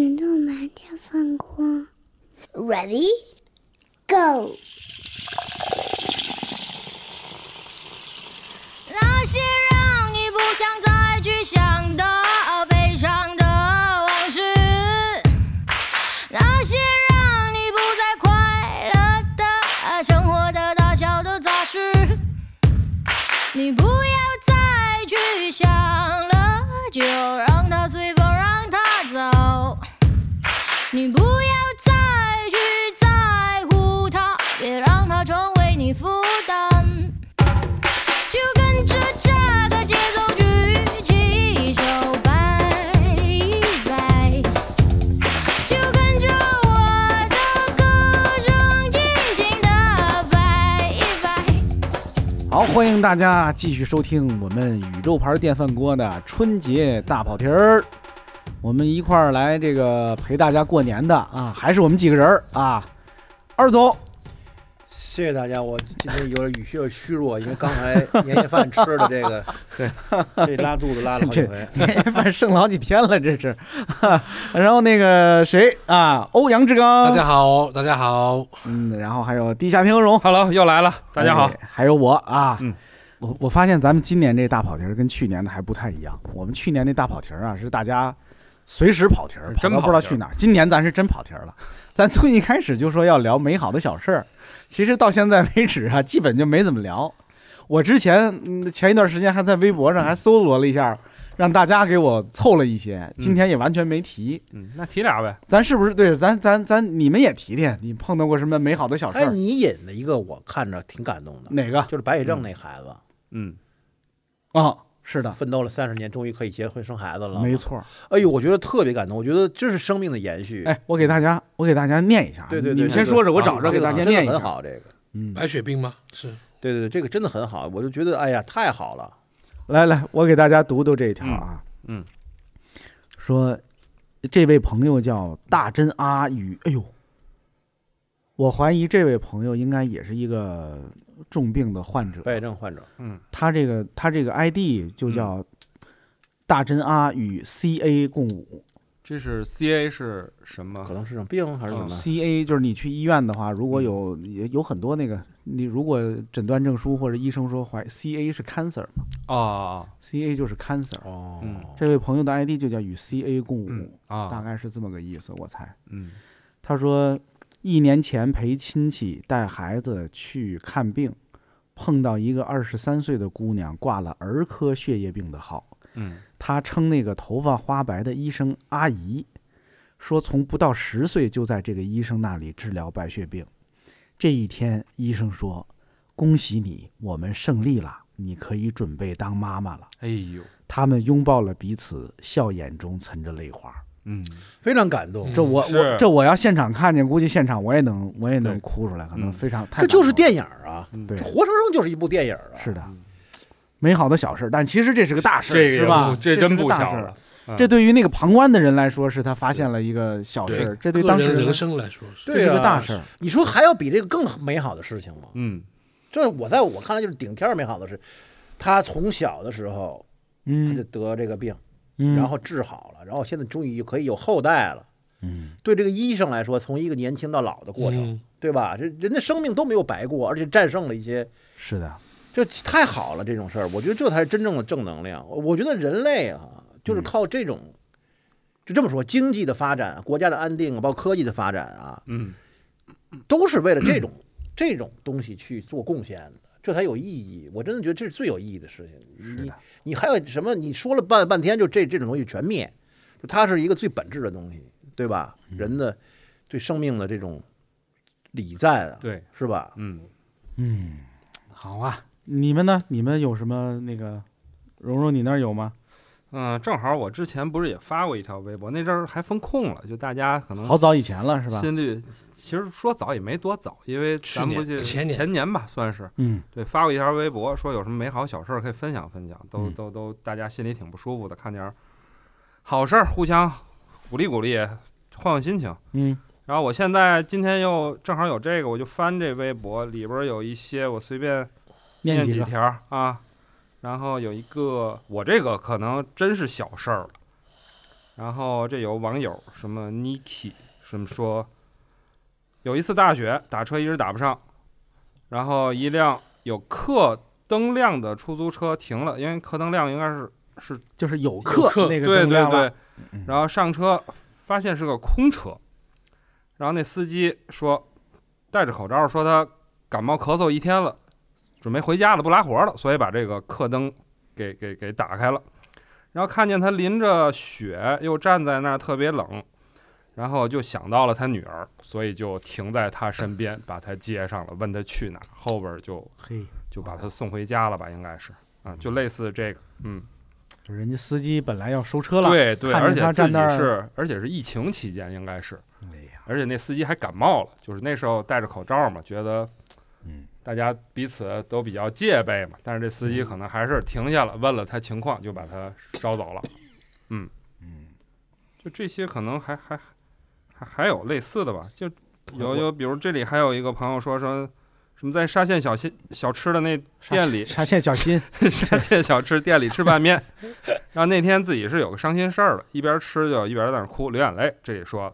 宇宙满天放光，Ready Go！那些让你不想再去想的悲伤的往事，那些欢迎大家继续收听我们宇宙牌电饭锅的春节大跑题儿。我们一块儿来这个陪大家过年的啊，还是我们几个人儿啊。二总，谢谢大家，我今天有点语气有点虚弱，因为刚才年夜饭吃的这个，对，这拉肚子拉了好几这回。年夜饭剩了好几天了，这是。然后那个谁啊，欧阳志刚，大家好，大家好嗯，然后还有地下听荣，，Hello，又来了，大家好哎。还有我啊，嗯，我我发现咱们今年这大跑题儿跟去年的还不太一样。我们去年那大跑题儿啊，是大家随时跑题儿，跑到不知道去哪儿。今年咱是真跑题儿了，咱从一开始就说要聊美好的小事儿，其实到现在为止啊，基本就没怎么聊。我之前嗯前一段时间还在微博上还搜罗了一下，让大家给我凑了一些，今天也完全没提。嗯，那提俩呗。咱是不是对？咱咱咱你们也提提，你碰到过什么美好的小事哎，儿？你引了一个我看着挺感动的，哪个就是白血症那孩子，嗯，啊？是的，奋斗了三十年，终于可以结婚生孩子了。没。错。哎呦，我觉得特别感动，我觉得这是生命的延续。哎，我给大家，我给大家念一下啊。对对对，你们先说着，我找着给大家念一下。很好，这个。嗯，白血病吗？是。对对对，这个真的很好，我就觉得哎呀，太好了。来来，我给大家读读这一条啊。嗯嗯说这位朋友叫大真阿宇，哎呦，我怀疑这位朋友应该也是一个重病的患者。白血症患者，嗯他这个他这个 ID 就叫大真阿与 CA 共舞。这是 CA 是什么？可能是种病还是什么？CA 就是你去医院的话，如果有也有很多那个，你如果诊断证书或者医生说怀 CA 是 cancer 嘛哦，CA 就是 cancer。哦，嗯这位朋友的 ID 就叫与 CA 共舞，嗯大啊，概是这么个意思，我猜。嗯他说，一年前陪亲戚带孩子去看病，碰到一个二十三岁的姑娘挂了儿科血液病的号，嗯她称那个头发花白的医生阿姨，说从不到十岁就在这个医生那里治疗白血病。这一天，医生说：“恭喜你，我们胜利了，你可以准备当妈妈了。哎呦，”他们拥抱了彼此，笑眼中存着泪花。嗯，非常感动。这我我这我要现场看见，估计现场我也能我也能哭出来，可能嗯。非常太这就是电影啊，对。这，活生生就是一部电影啊。是的，美好的小事，但其实这是个大事是吧？这真不小事这对于那个旁观的人来说，是他发现了一个小事儿，这对当时人生来说是，这是个大事儿。你说还要比这个更美好的事情吗？嗯。这我在我看来就是顶天儿美好的事。他从小的时候嗯。他就嗯得这个病，嗯，然后治好了，然后现在终于可以有后代了。嗯对这个医生来说，从一个年轻到老的过程，嗯对吧？这人的生命都没有白过，而且战胜了一些，是的，这太好了。这种事儿，我觉得这才是真正的正能量。我觉得人类啊，就是靠这种，就这么说，经济的发展、国家的安定，包括科技的发展啊，嗯都是为了这种这种东西去做贡献的，这才有意义。我真的觉得这是最有意义的事情。你是的你还有什么？你说了半半天，就这这种东西全灭，就它是一个最本质的东西，对吧？嗯人的对生命的这种礼赞啊，对，是吧？嗯，嗯，好啊。你们呢？你们有什么那个？蓉蓉，你那儿有吗？嗯，正好我之前不是也发过一条微博，那阵儿还封控了，就大家可能好早以前了，是吧？心率，其实说早也没多早，因为咱不记前年前年吧，算是嗯对发过一条微博，说有什么美好小事儿可以分享分享，都嗯都都大家心里挺不舒服的，看点儿好事儿，互相鼓励鼓励，换换心情。嗯然后我现在今天又正好有这个，我就翻这微博，里边儿有一些我随便念？几条啊。然后有一个，我这个可能真是小事儿了。然后这有网友什么 Niki 什么说，有一次大雪打车一直打不上，然后一辆有客灯亮的出租车停了，因为客灯亮应该是是就是有客客那个对对灯亮了对，然后上车发现是个空车，然后那司机说戴着口罩，说他感冒咳嗽一天了，准备回家了，不拉活了，所以把这个客灯给给给打开了，然后看见他淋着雪又站在那儿特别冷，然后就想到了他女儿，所以就停在他身边，把他接上了，问他去哪儿，后边就嘿，就把他送回家了吧，应该是啊，就类似这个，嗯。人家司机本来要收车了，对对，而且自己是，而且是疫情期间，应该是，哎呀，而且那司机还感冒了，就是那时候戴着口罩嘛，觉得，嗯，大家彼此都比较戒备嘛，但是这司嗯。机可能还是停下了，问了他情况，就把他捎走了，嗯。嗯，就这些可能还还还还有类似的吧，就有有，比如这里还有一个朋友说说。什么在沙县小新小吃的那店里，沙县小新，沙县小吃店里吃拌面，然后那天自己是有个伤心事儿了，一边吃就一边在那儿哭流眼泪，这里说，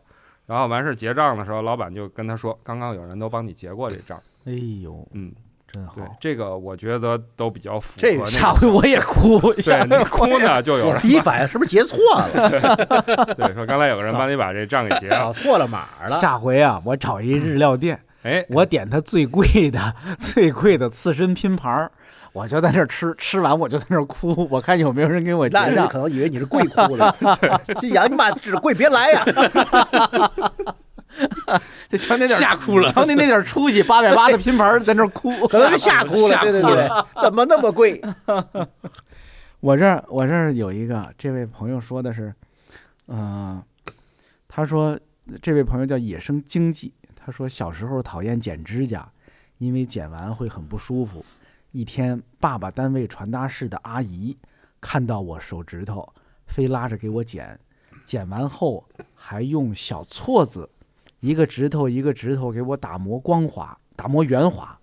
然后完事儿结账的时候，老板就跟他说，刚刚有人都帮你结过这账，哎呦，嗯，真好。对，，这个我觉得都比较符合这下回我也哭，对下。你回哭呢，就有人我第一反应是不是结错了，对说刚才有个人帮你把这账给结了，扫错了码了？下回啊，我找一日料店，哎，我点它最贵的、最贵的刺身拼盘儿，我就在那儿吃，吃完我就在那儿哭，我看有没有人给我结账。那人可。能以为你是跪哭的，这杨你妈只跪别来呀！就瞧那点吓哭了瞧你那点出息，八百八的拼盘在那哭。可能是吓哭了，对对对，怎么那么贵？我这儿我这儿有一个，这位朋友说的是，嗯、他说这位朋友叫野生经济，他说小时候讨厌剪指甲，因为剪完会很不舒服。一天，爸爸单位传达室的阿姨看到我手指头，非拉着给我剪，剪完后还用小锉子一个指头一个指头给我打磨光滑，打磨圆滑。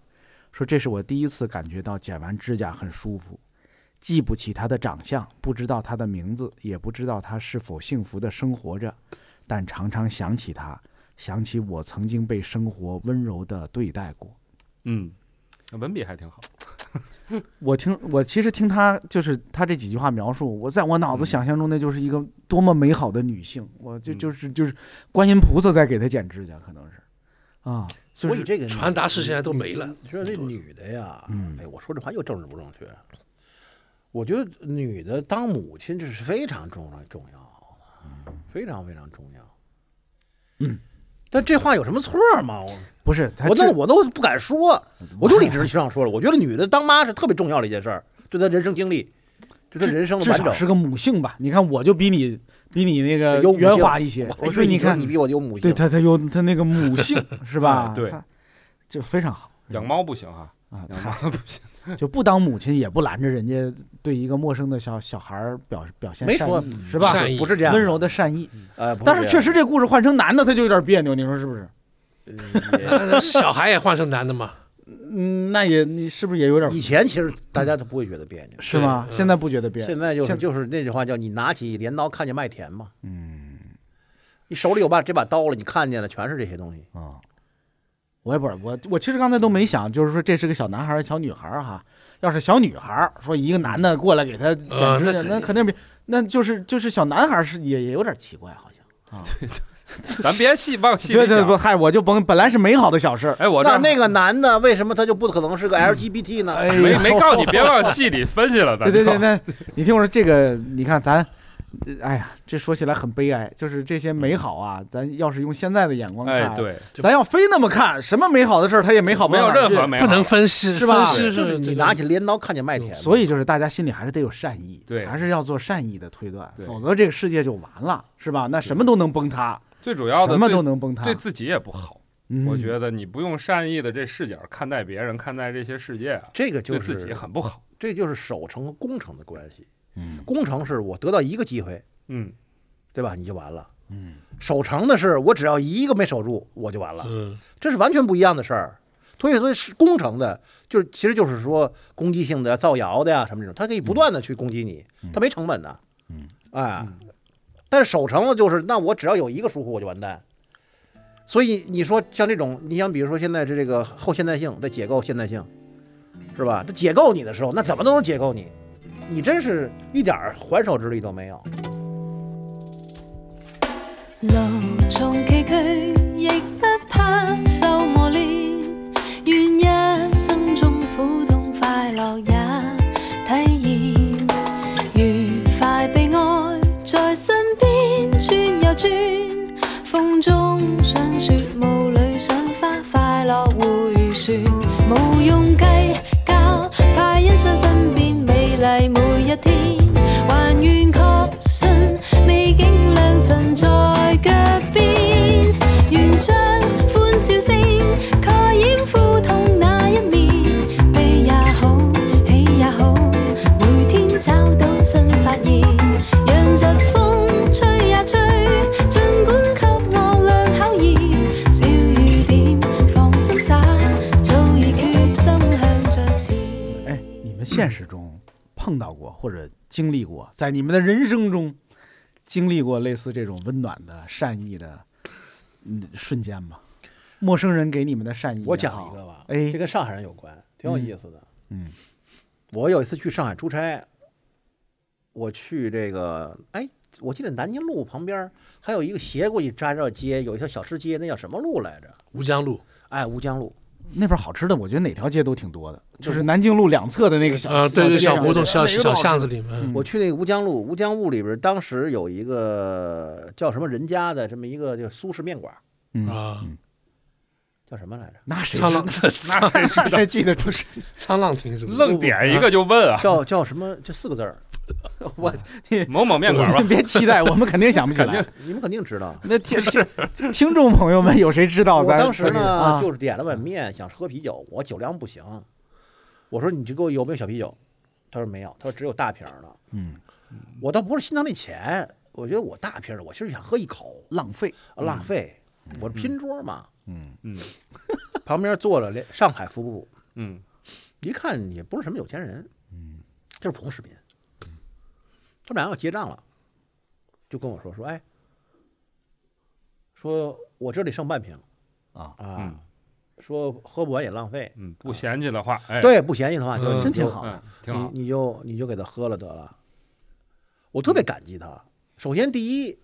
说这是我第一次感觉到剪完指甲很舒服。记不起他的长相，不知道他的名字，也不知道他是否幸福的生活着，但常常想起他，想起我曾经被生活温柔的对待过。嗯，文笔还挺好，我听我其实听他就是他这几句话描述，我在我脑子想象中那就是一个多么美好的女性，我就嗯就是就是观音菩萨在给她剪指甲，可能是啊，就是所以这个传达室现在都没了。你说这女的呀，嗯哎，我说这话又政治不正确。我觉得女的当母亲这是非常重要重要的，非常非常重要。嗯，但这话有什么错吗？我不是我这那我都不敢说，我就理直气壮说了。我觉得女的当妈是特别重要的一件事儿，对她人生经历，对她人生的完整。至少是个母性吧？你看我就比你比你那个有圆滑一些，我我说你看你比我有母性，对他，他有他那个母性 是吧？哎对就非常好养猫不行啊，啊，养猫不行，就不当母亲，也不拦着人家对一个陌生的小小孩儿表表现善没说意是吧？善意不是这样，温柔的善意，呃，不但是这样确实这故事换成男的，他就有点别扭，你说是不是？小孩也换成男的嘛？嗯，那也你是不是也有点以前其实大家都不会觉得别扭，是吗？对嗯现在不觉得别扭？现在就是现就是那句话叫你拿起镰刀看见麦田嘛，嗯你手里有把这把刀了，你看见了全是这些东西。啊，我也不是我我其实刚才都没想，就是说这是个小男孩儿小女孩儿哈。要是小女孩儿说一个男的过来给她剪指甲，呃那肯定那肯定比那就是就是小男孩儿是也也有点奇怪，好像啊。咱别细往细里对对不，想。嗨，我就甭本来是美好的小事儿，哎，我那那个男的为什么他就不可能是个 LGBT 呢？哎没没告诉你别往细里分析了，咱对对对，那你听我说这个，你看咱，哎呀，这说起来很悲哀，就是这些美好啊，咱要是用现在的眼光看，哎，对，咱要非那么看，什么美好的事儿，它也美好不没有任何美好不能分析是吧分析就是你拿起镰刀看见麦田，所以就是大家心里还是得有善意，对还是要做善意的推断，对否则这个世界就完了，是吧？那什么都能崩塌，最主要的什么都能崩塌。对自己也不好。嗯我觉得你不用善意的这视角看待别人，看待这些世界啊，这个就对自己很不好。这就是守成和攻城的关系。嗯攻城是我得到一个机会，嗯，对吧？你就完了。嗯，守城的是我只要一个没守住，我就完了。嗯，这是完全不一样的事儿。所以，所以是攻城的，就是其实就是说攻击性的、造谣的呀，什么这种，它可以不断的去攻击你，它没成本的。嗯，哎，但是守城了就是，那我只要有一个疏忽我就完蛋。所以你说像这种，你想比如说现在这这个后现代性在解构现代性，是吧？它解构你的时候，那怎么都能解构你，你真是一点还手之力都没有。路從崎岖，亦不怕受磨练，愿一生中苦痛快乐也体验。愉快被愛在身边转又转，till 经历过，在你们的人生中经历过类似这种温暖的、善意的嗯瞬间吗？陌生人给你们的善意，我讲一个吧，哎这跟上海人有关，挺有意思的。嗯我有一次去上海出差，我去这个，哎，我记得南京路旁边还有一个斜过去扎着街，有一条小吃街，那叫什么路来着？吴江路哎，吴江路。那边好吃的，我觉得哪条街都挺多的，就是南京路两侧的那个小啊，对对，小胡同、小小巷子里面，嗯。我去那个吴江路，吴江路里边当时有一个叫什么人家的这么一个叫苏式面馆，嗯。啊，叫什么来着？那谁沧浪知 那谁记得住？沧浪亭是不是？愣点一个就问啊，叫叫什么？就四个字儿，我你某某面馆吧，别期待，我们肯定想不起来肯定。你们肯定知道。那听是听众朋友们有谁知道我咱？当时呢啊就是点了碗面，想喝啤酒，我酒量不行，我说你就给我有没有小啤酒？他说没有，他说只有大瓶的。嗯，我倒不是心疼那钱，我觉得我大瓶的，我其实想喝一口，浪费。浪费。我是拼桌嘛，嗯嗯 旁边坐了连上海夫妇，嗯，一看也不是什么有钱人，嗯，就是普通市民。他们俩要结账了，就跟我说说，哎，说我这里剩半瓶啊啊，说喝不完也浪费，嗯，不嫌弃的话，哎，对，不嫌弃的话就嗯真挺好嗯，挺好你，你就你就给他喝了得了。我特别感激他。首先，第一，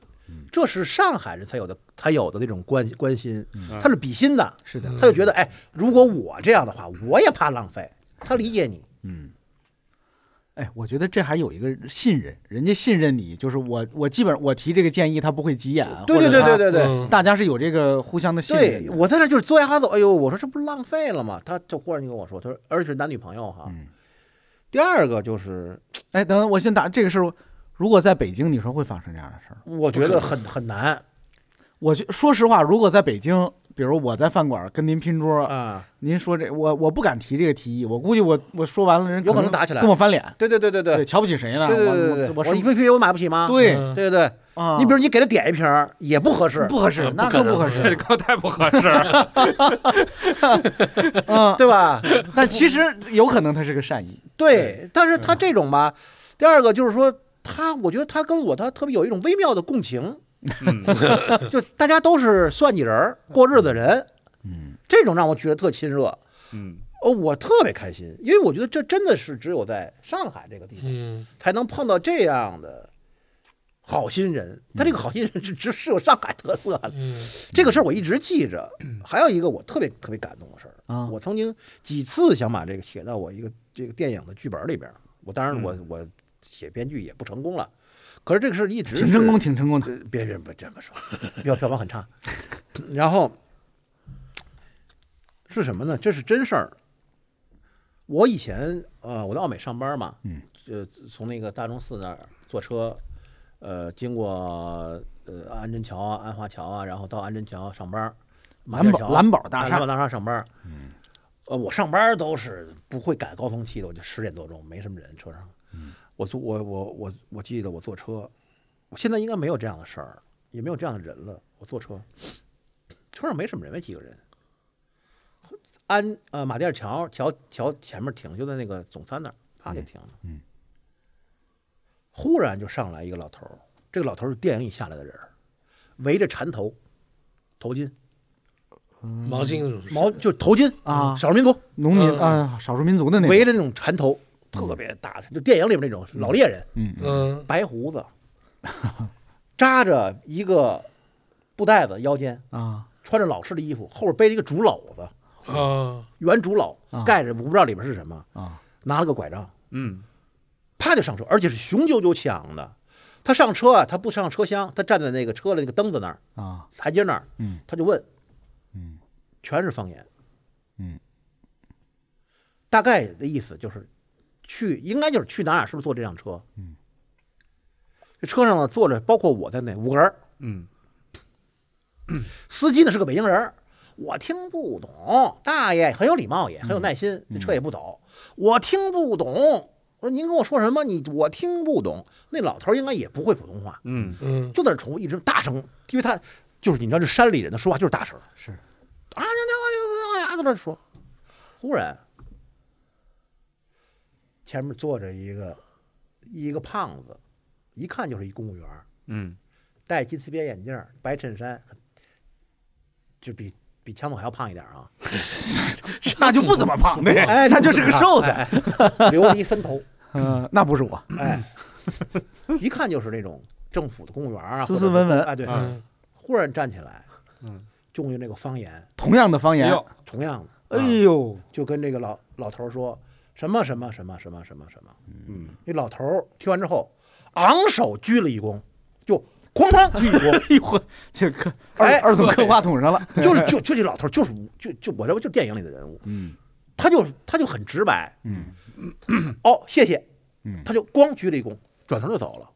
这是上海人才有的才有的那种关关心，他是比心的，是的，他就觉得，哎，如果我这样的话，我也怕浪费。他理解你，嗯。哎，我觉得这还有一个信任，人家信任你，就是我，我基本上我提这个建议，他不会急眼，对对或者他对对对对。嗯大家是有这个互相的信任的。对我在那就是嘬牙哈走，哎呦，我说这不是浪费了吗？他就忽然就跟我说，他说，而且是男女朋友哈。嗯第二个就是，哎，等等，我先打这个事儿。如果在北京，你说会发生这样的事儿？我觉得很很难我觉说实话，如果在北京，比如我在饭馆跟您拼桌，啊。您说这，我我不敢提这个提议，我估计我我说完了，人有可能能打起来。跟我翻脸，对对对对对，瞧不起谁呢？对对对我一瓶啤酒我买不起吗？对。嗯。对对对，啊，你比如你给他点一瓶也不合适，不合适，嗯那不可不合这适，个太不合适。了，嗯，对吧？但其实有可能他是个善意，对，但是他这种吧，第二个就是说他，我觉得他跟我他特别有一种微妙的共情，嗯，就大家都是算计人儿过日子人，嗯，这种让我觉得特亲热，嗯，哦，我特别开心，因为我觉得这真的是只有在上海这个地方嗯，才能碰到这样的好心人，他这个好心人是只是有上海特色的。嗯，这个事儿我一直记着。还有一个我特别特别感动的事儿。啊。我曾经几次想把这个写到我一个这个电影的剧本里边，我当然我、我写编剧也不成功了，可是这个事儿一直挺成功，挺成功的。别别别这么说，票票房很差。然后是什么呢？这是真事儿。我以前呃，我在奥美上班嘛，嗯，呃，从那个大钟寺那儿坐车，呃，经过呃安贞桥啊、安华桥啊，然后到安贞桥上班，蓝宝蓝宝大厦啊蓝宝大厦上班。嗯，呃，我上班都是不会赶高峰期的，我就十点多钟没什么人车上。我坐我我我我记得我坐车，我现在应该没有这样的事儿，也没有这样的人了。我坐车，车上没什么人，没几个人。安呃马甸桥桥桥前面停，就在那个总餐那儿，啪就停了。嗯忽然就上来一个老头儿，这个老头儿是电影里下来的人儿，围着缠头，头巾毛巾毛就头巾啊少数民族农民嗯啊，少数民族的那种，围着那种缠头，特别大，就电影里边那种老猎人，嗯，嗯。白胡子，扎着一个布袋子腰间，啊。穿着老式的衣服，后边背着一个竹篓子，啊。圆竹篓啊，盖着我不知道里边是什么，啊。拿了个拐杖，嗯。啪就上车，而且是雄赳赳气昂的。他上车啊，他不上车厢，他站在那个车的那个灯子那儿，啊，台阶那儿，嗯。他就问，嗯，全是方言，嗯，大概的意思就是，去应该就是去哪儿，是不是坐这辆车？嗯，这车上呢坐着包括我在内五个人儿，嗯司机呢是个北京人，我听不懂。大爷很有礼貌，也很有耐心，嗯那车也不走。我听不懂。我说您跟我说什么？你我听不懂。那老头应该也不会普通话，嗯嗯就在那重复，一直大声，因为他就是你知道，这山里人的说话就是大声，是啊，那那那在那说。忽然，前面坐着一个一个胖子，一看就是一公务员，嗯戴金丝边眼镜，白衬衫，就比比强总还要胖一点啊。那就不怎么胖，对，哎，那就是个瘦子，哎，哎留了一分头，嗯，那不是我，哎，一看就是那种政府的公务员啊，斯斯文文哎，对，嗯忽然站起来，嗯，用那个方言，同样的方言，同样的，哎呦，就跟这个老老头说什么什么什么什么什么什么，嗯。那老头儿听完之后，昂首鞠了一躬，就哐当鞠一躬，哎呦呵，这刻二哎二总磕话筒上了，就是就就这老头儿就是就就我这不就电影里的人物，嗯。他就他就很直白，嗯，哦，谢谢。嗯，他就光鞠了一躬，转头就走了，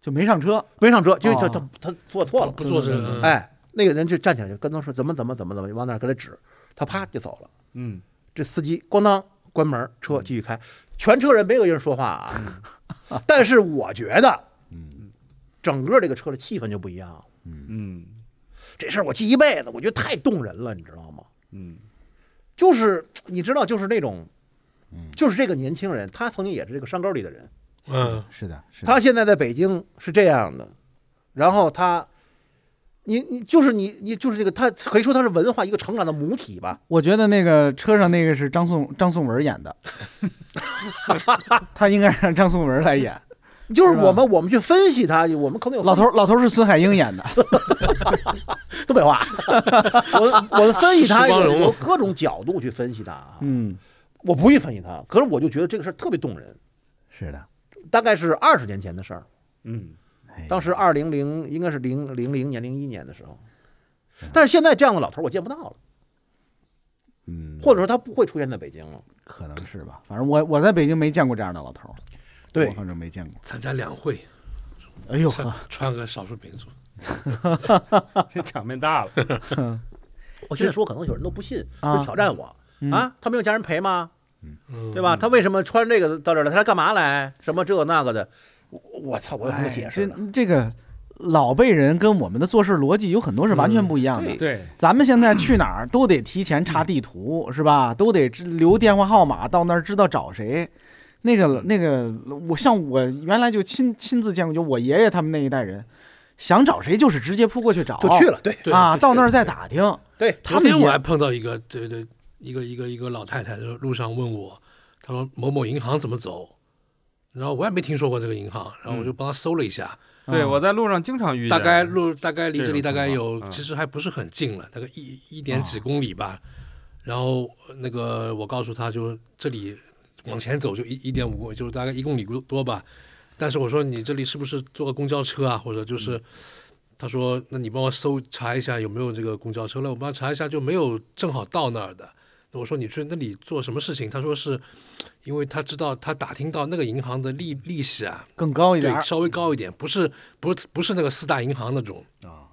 就没上车，没上车，因为他哦。他他坐错了，不做这个，哎，那个人就站起来就跟他说怎么怎么怎么怎么，往那儿给他指，他啪就走了。嗯。这司机咣当关门，车继续开，全车人没有一人说话啊。但是我觉得，整个这个车的气氛就不一样。了。嗯。这事儿我记一辈子，我觉得太动人了，你知道吗？嗯。就是你知道，就是那种，就是这个年轻人，他曾经也是这个山沟里的人，嗯是的，是的，他现在在北京是这样的，然后他。你你就是你你就是这个，他可以说他是文化一个成长的母体吧。我觉得那个车上那个是张颂张颂文演的，他应该让张颂文来演。就是我们我们去分析他，我们可能有老头老头是孙海英演的，东北话，我我们分析他有有各种角度去分析他啊。嗯，我不会分析他，可是我就觉得这个事儿特别动人。是的，大概是二十年前的事儿，嗯哎当时二零零应该是零零零年零一年的时候，但是现在这样的老头我见不到了，嗯，或者说他不会出现在北京了。可能是吧，反正我我在北京没见过这样的老头，对。我反正没见过。参加两会，哎呦。穿呵，穿个少数民族，这场面大了，我现在说可能有人都不信，啊。就挑战我。嗯。啊，他没有家人陪吗？嗯。对吧？他为什么穿这个到这儿来？他来干嘛来？什么这个那个的？我我操，我有什么哎解释这？这个老辈人跟我们的做事逻辑有很多是完全不一样的。对对，咱们现在去哪儿都得提前查地图，是吧？都得知留电话号码，到那儿知道找谁。那个那个，我像我原来就亲亲自见过，就我爷爷他们那一代人，想找谁就是直接扑过去找，就去了，对对啊，对到那儿再打听。对，他们也昨天我还碰到一个，对对，一个一个一个老太太，就路上问我，她说某某银行怎么走，然后我也没听说过这个银行，然后我就帮他搜了一下，对嗯我在路上经常遇见，大概路大概离这里大概有，嗯其实还不是很近了，大概一一点几公里吧。然后那个我告诉他，就这里往前走就一一点五公，就大概一公里多吧。但是我说你这里是不是坐个公交车啊？或者就是，他说那你帮我搜查一下有没有这个公交车了，我帮他查一下就没有正好到那儿的。我说你去那里做什么事情？他说是因为他知道他打听到那个银行的利利息啊，更高一点稍微高一点，不是不是不是那个四大银行那种。啊。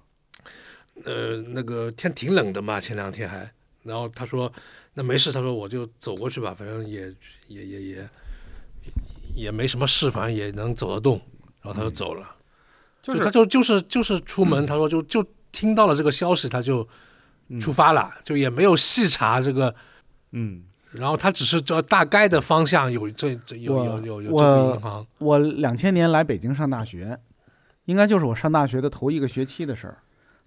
呃，那个天挺冷的嘛，前两天还，然后他说那没事，他说我就走过去吧，反正也也也也也没什么事，反正也能走得动，然后他就走了。就是他就就是就是出门，他说就就听到了这个消息，他就出发了，就也没有细查这个，嗯然后他只是这大概的方向有这这有有有有这我个银行，我两千年来北京上大学，应该就是我上大学的头一个学期的事儿，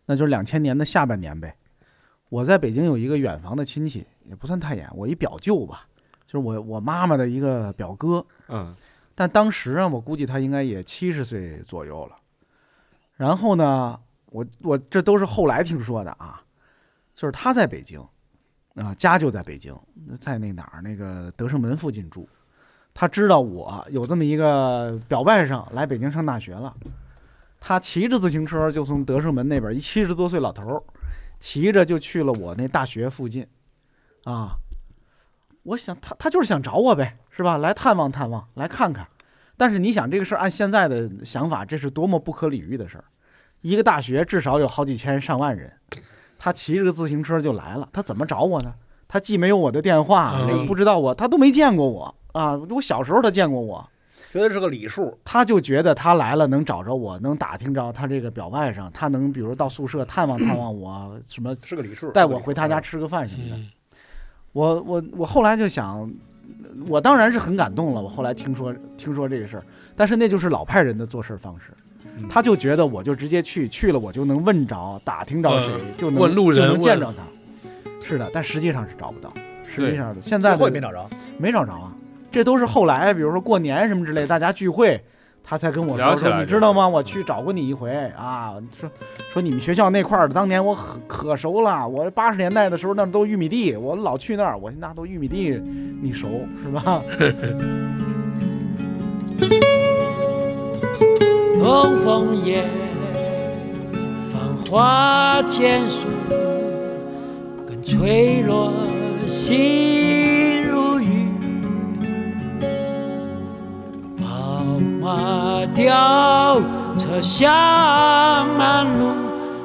那就是两千年的下半年呗。我在北京有一个远房的亲戚，也不算太远，我一表舅吧，就是我我妈妈的一个表哥。嗯但当时啊，我估计他应该也七十岁左右了。然后呢，我我这都是后来听说的啊，就是他在北京，啊、家就在北京，在那哪儿那个德胜门附近住。他知道我有这么一个表外甥来北京上大学了，他骑着自行车就从德胜门那边，一七十多岁老头，骑着就去了我那大学附近，啊，我想他他就是想找我呗，是吧？来探望探望，来看看。但是你想这个事儿，按现在的想法，这是多么不可理喻的事儿。一个大学至少有好几千上万人，他骑着个自行车就来了，他怎么找我呢？他既没有我的电话，嗯也不知道我，他都没见过我啊。我小时候他见过我，觉得是个礼数，他就觉得他来了能找着我，能打听着他这个表外甥，他能比如到宿舍探望探望我，什么是个礼数，带我回他家吃个饭什么的。嗯我我我后来就想，我当然是很感动了。我后来听说听说这个事儿，但是那就是老派人的做事方式，嗯他就觉得我就直接去，去了我就能问着、打听着谁，嗯就能问路人就能见着他。是的，但实际上是找不到，实际上的现在的后也没找着。没找着啊，这都是后来，比如说过年什么之类，大家聚会，他才跟我说说，你知道吗？我去找过你一回啊，说说你们学校那块儿，当年我可可熟了，我八十年代的时候那都玉米地，我老去那儿，我那都玉米地，你熟是吧？东风夜，繁花渐熟，更吹落心如雨。宝马雕车香满路，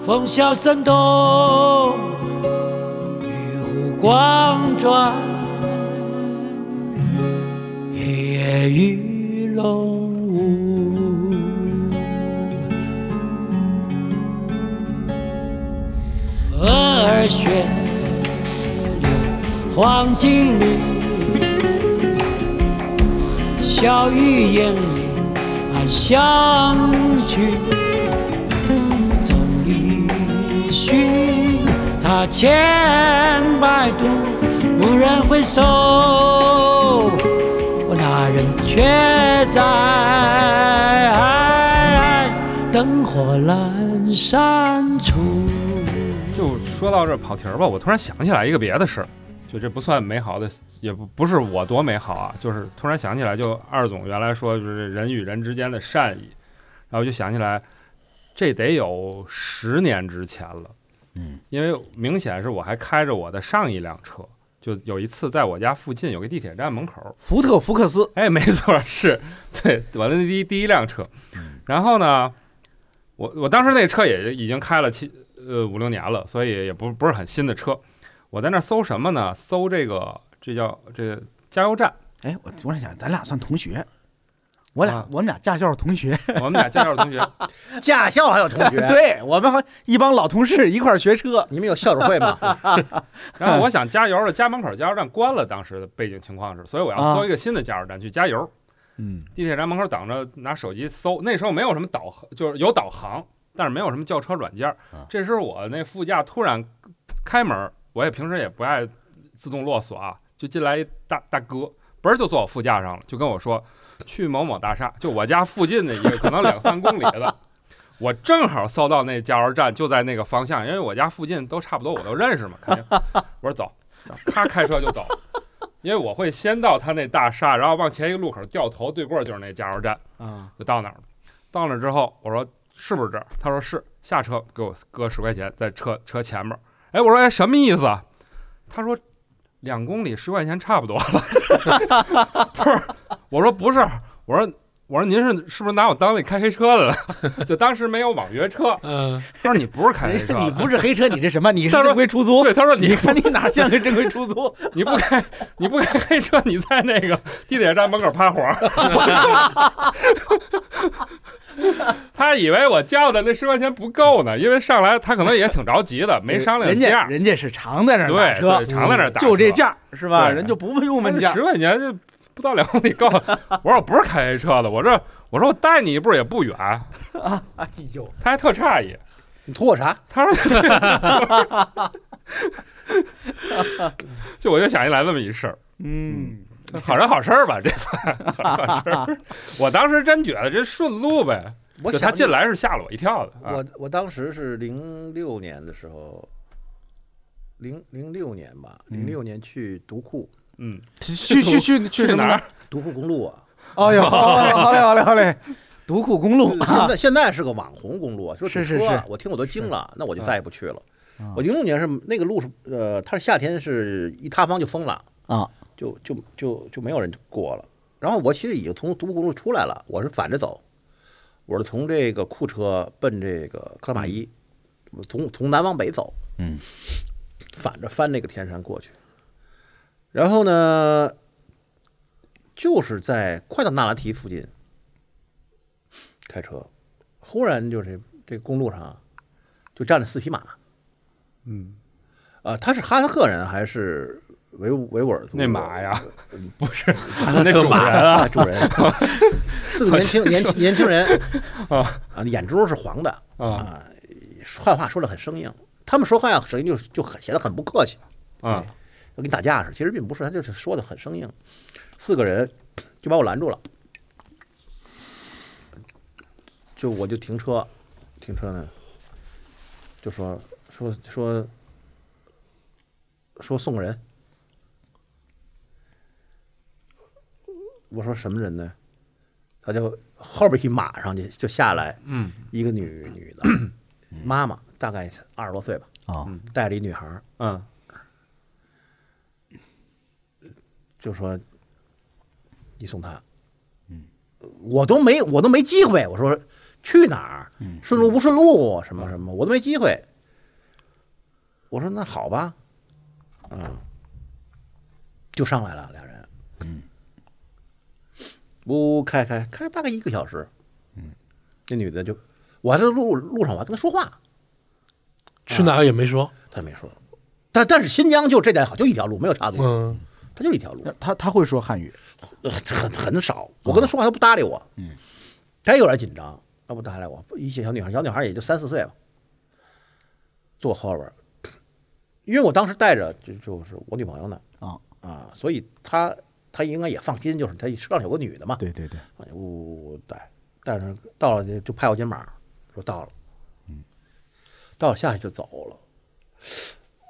风萧声动，玉壶光转，夜夜鱼龙舞鹅。儿雪流黄金缕，小雨眼里暗香去。终于寻他千百度，蓦然回首，那人却在灯火阑珊处。就说到这儿跑题儿吧，我突然想起来一个别的事儿，就这不算美好的，也不不是我多美好啊，就是突然想起来，就二总原来说就是人与人之间的善意，然后就想起来，这得有十年之前了，嗯，因为明显是我还开着我的上一辆车，就有一次在我家附近有个地铁站门口，福特福克斯，哎，没错，是 对我的第一第一辆车。然后呢，我我当时那车也已经开了七呃五六年了，所以也不不是很新的车。我在那儿搜什么呢？搜这个这叫这加油站。哎，我突然想，咱俩算同学，我俩、啊我们俩驾校同学，我们俩驾校同学，驾校还有同学，对我们还一帮老同事一块儿学车，你们有校友会吗？然后我想加油了，家门口加油站关了，当时的背景情况是，所以我要搜一个新的加油站去加油。嗯，地铁站门口等着，拿手机搜。那时候没有什么导航，就是有导航，但是没有什么叫车软件。这时候我那副驾突然开门，我也平时也不爱自动落锁啊，就进来一大大哥，嘣儿就坐我副驾上了，就跟我说去某某大厦，就我家附近的一个可能两三公里的。我正好搜到那加油站就在那个方向，因为我家附近都差不多，我都认识嘛，肯定。我说走，咔开车就走。因为我会先到他那大厦，然后往前一个路口掉头，对过就是那加油站，啊，就到那儿了。到那儿之后，我说是不是这儿？他说是，下车给我搁十块钱在车车前面。哎，我说哎什么意思啊？他说两公里十块钱差不多了。不是，我说不是，我说我说您是是不是拿我当那开黑车的了？就当时没有网约车。嗯，他说你不是开黑车，你不是黑车，你这什么？你是正规出租？对，他说你你看你哪像个正规出租？你不开你不开黑车，你在那个地铁站门口趴活儿。他以为我交的那十块钱不够呢，因为上来他可能也挺着急的，没商量人家价。人家是常在那打对车对，，常在那打车，就这价是吧？人就不用问价十。块钱就不到两公里够。我说我不是开这车的，我这我说我带你一步也不远，哎呦，他还特诧异，你图我啥？他说，就我就想起来这么一事儿，嗯，好人好事儿吧，这算 好人好事儿。我当时真觉得这顺路呗，就他我想进来是吓了我一跳的。啊我我当时是零六年的时候，零零六年吧，零六年去独库，嗯，去去去去 哪儿？？独库公路啊，哎呦，好嘞好嘞好嘞好嘞，独库公路现在现在是个网红公路，说堵是是车啊是我听我都惊了，那我就再也不去了啊。我零六年是那个路是呃，它是夏天是一塌方就封了，啊，就就就就没有人过了。然后我其实已经从独库公路出来了，我是反着走，我是从这个库车奔这个克拉玛依，我从从南往北走，嗯，反着翻那个天山过去。然后呢，就是在快到那拉提附近开车，忽然就是这公路上啊就站了四匹马，嗯，啊，他是哈萨克人还是维吾维吾尔族？那马呀，不是 那主人啊，啊，主人，四个年轻年轻年轻人啊啊，眼珠是黄的啊啊，汉话说的很生硬，他们说话呀，声音就就很显得很不客气，啊就跟你打架似的。其实并不是，他就是说的很生硬。四个人就把我拦住了，就我就停车，停车呢，就说说说说送个人。我说什么人呢？他就后边一马上去就下来嗯。一个女女的妈妈，大概二十多岁吧，啊，带着一女孩儿，嗯。就说你送她，我都没我都没机会，我说去哪儿，顺路不顺路，什么什么，我都没机会。我说那好吧，嗯，就上来了俩人，嗯，呜开开开大概一个小时，嗯，那女的就我还在路路上我还跟她说话，去哪儿也没说。她没说，但但是新疆就这点好，就一条路没有岔路，嗯，她就一条路，她她会说汉语，呃很很少。我跟她说话，她不搭理我。嗯，她也有点紧张，她不搭理我。一些小女孩，小女孩也就三四岁吧，坐后边，因为我当时带着就就是我女朋友呢。啊。啊，所以他他应该也放心，就是他车上有个女的嘛，对对对，啊，呜呜呜带，但是到了就就拍我肩膀说到了，嗯，到了下去就走了。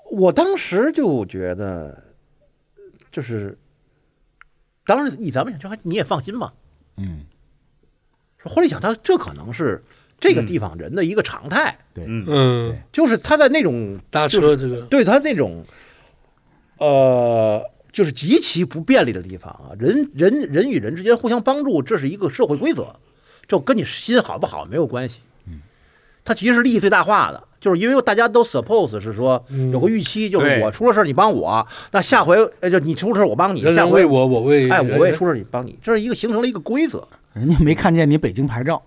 我当时就觉得，就是，当时以咱们就还你也放心吧。嗯，后来一想，他这可能是这个地方人的一个常态，嗯嗯，就是他在那种搭就是车这个。对他那种，呃，就是极其不便利的地方啊，人人人与人之间互相帮助，这是一个社会规则，这跟你心好不好没有关系。嗯它其实是利益最大化的，就是因为大家都 suppose 是说有个预期，就是我出了事儿你帮我，那下回呃就你出了事儿我帮你，下回我，我为哎我为出事儿你帮你，这是一个形成了一个规则。人家没看见你北京牌照，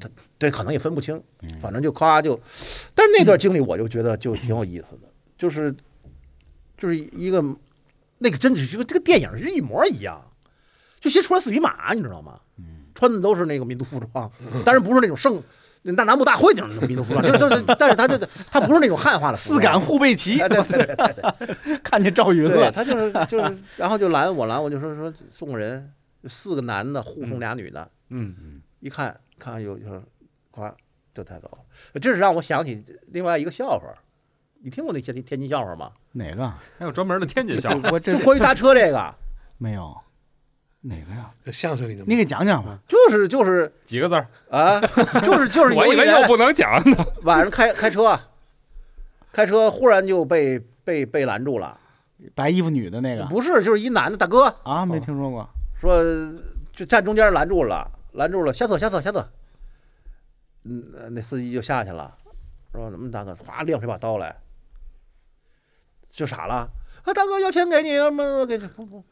他对，可能也分不清，反正就夸就，但是那段经历我就觉得就挺有意思的，就是就是一个那个真的是就这个电影是一模一样，就先出来四匹马，你知道吗？穿的都是那个民族服装，当然不是那种盛那南部大会那种民族服装，就是就是，但是他就他不是那种汉化的四装杆护背旗哎，对对对对对。看见赵云了，他就是就是，然后就拦我拦我就说说送人，四个男的护送俩女的，嗯一看看有有，夸就带走了。这是让我想起另外一个笑话，你听过那些天津笑话吗？哪个？还有专门的天津笑话，我这就关于搭车这个，没有，哪个呀？相声里的你给讲讲吧。就是就是几个字儿，啊，就是就是我以为又不能讲呢。晚上开开车，开车忽然就被被被拦住了，白衣服女的那个不是就是一男的大哥啊，没听说过。说就站中间拦住了，拦住了，下车下车下车。嗯，那司机就下去了，说怎么大哥，哗亮出一把刀来，就傻了。啊，大哥要钱给你，什么给不不，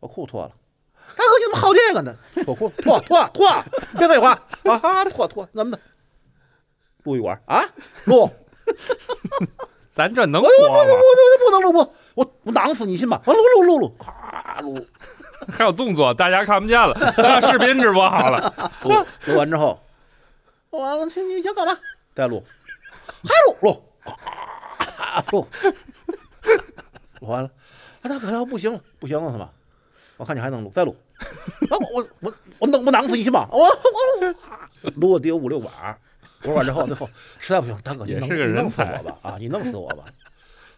把裤脱了。大哥你怎么好这个呢？脱裤脱脱脱，别废话啊啊脱脱怎么的？录一管啊录，咱这能我我我我不能录不，我我囊死你信吧？我录录录录，咔录，还有动作，大家看不见了，咱把视频直播好了。录录完之后，录完了，你你想干嘛？再录，还录录，咵录，完了，啊，大哥，不行了，不行了是吧？我看你还能录，再录，啊，我我我我弄不弄死你行吗？我我录了得有五六把，录完之后最后实在不行，大哥你弄死我吧啊，你弄死我吧，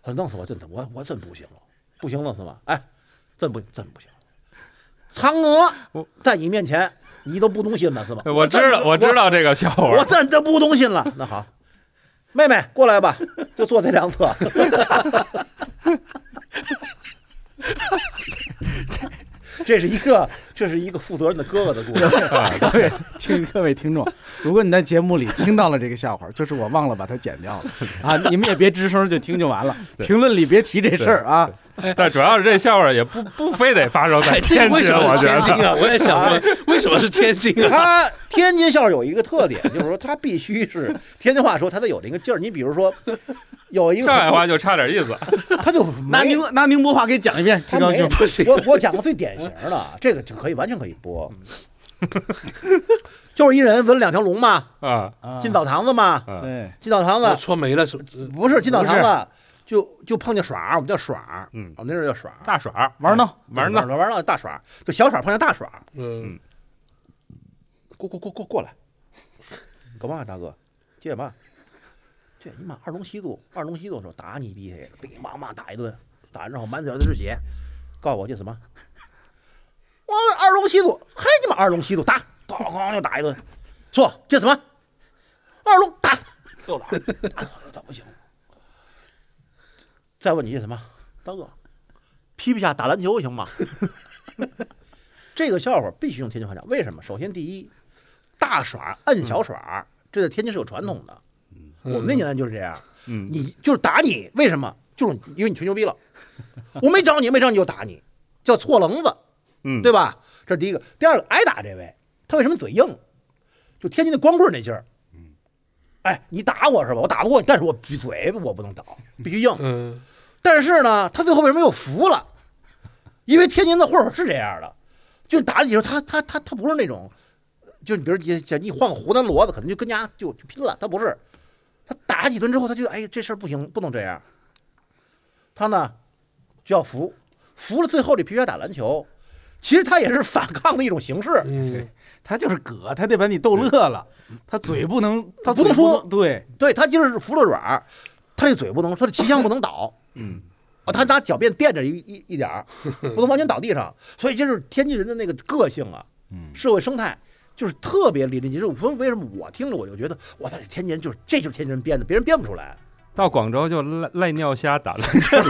他说弄死我真的我我真不行了，不行了是吧？哎，真不真不行。嫦娥在你面前，你都不动心了是吧？我知道，我知道这个笑话我。真的不动心了。那好，妹妹过来吧，就坐这两侧。这是一个，这是一个负责任的哥哥的故事。各位听各位听众，如果你在节目里听到了这个笑话，就是我忘了把它剪掉了 啊！你们也别吱声，就听就完了，评论里别提这事儿啊！但主要是这笑话也不 不非得发生在天津，为什么我觉得。是天津啊？我也想问，为什么是天津啊？他天津笑话有一个特点，就是说他必须是天津话说，他得有那个劲儿。你比如说，有一个上海话就差点意思，他就拿宁拿宁波话给讲一遍，他没。不行我我讲个最典型的，这个就可以完全可以播。就是一人纹两条龙嘛，啊，啊进澡堂子嘛，啊。对，进澡堂子。搓没了是不是？进澡堂子，就就碰见耍，我们叫耍儿，嗯。我们那阵儿叫耍，大耍玩闹玩呢，闹玩闹大耍，就小耍碰见大耍，嗯，过过过过过来，干嘛大哥？这嘛？这你妈二龙戏珠，二龙戏珠的时候打你逼黑了，乒乓乓打一顿，打完之后满嘴都是血，告诉我这什么？我二龙戏珠，还你妈二龙戏珠打，咣咣又打一顿，错这什么？二龙打，又打，打打不行。再问你这什么？大哥，皮皮虾打篮球行吗？这个笑话必须用天津话讲，为什么？首先第一，大耍摁小耍，这在天津是有传统的。我们那年代就是这样，嗯，你就是打你，为什么？就是因为你吹牛逼了，我没找你，没找你就打你，叫错棱子，嗯，对吧？这是第一个。第二个，挨打这位，他为什么嘴硬？就天津的光棍那劲儿。哎，你打我是吧？我打不过你，但是我嘴我不能倒，必须硬。嗯，但是呢，他最后为什么又服了？因为天津的混混是这样的，就打你的时候，他他他他不是那种，就你比如你你换个湖南骡子，可能就跟家就就拼了。他不是，他打几顿之后，他就哎这事儿不行，不能这样。他呢就要服，服了最后这皮皮虾打篮球，其实他也是反抗的一种形式。嗯，他就是葛，他得把你逗乐了，他嘴不能，他嘴不能说对，对他就是服了软儿，他这嘴不能，他的旗枪不能倒。嗯，啊，他拿脚便垫着一一一点儿，不能完全倒地上。所以就是天津人的那个个性啊，嗯社会生态就是特别淋漓尽致。所以为什么我听着我就觉得，哇塞，这天津人就是这就是天津人编的，别人编不出来。到广州就赖赖尿虾打篮球，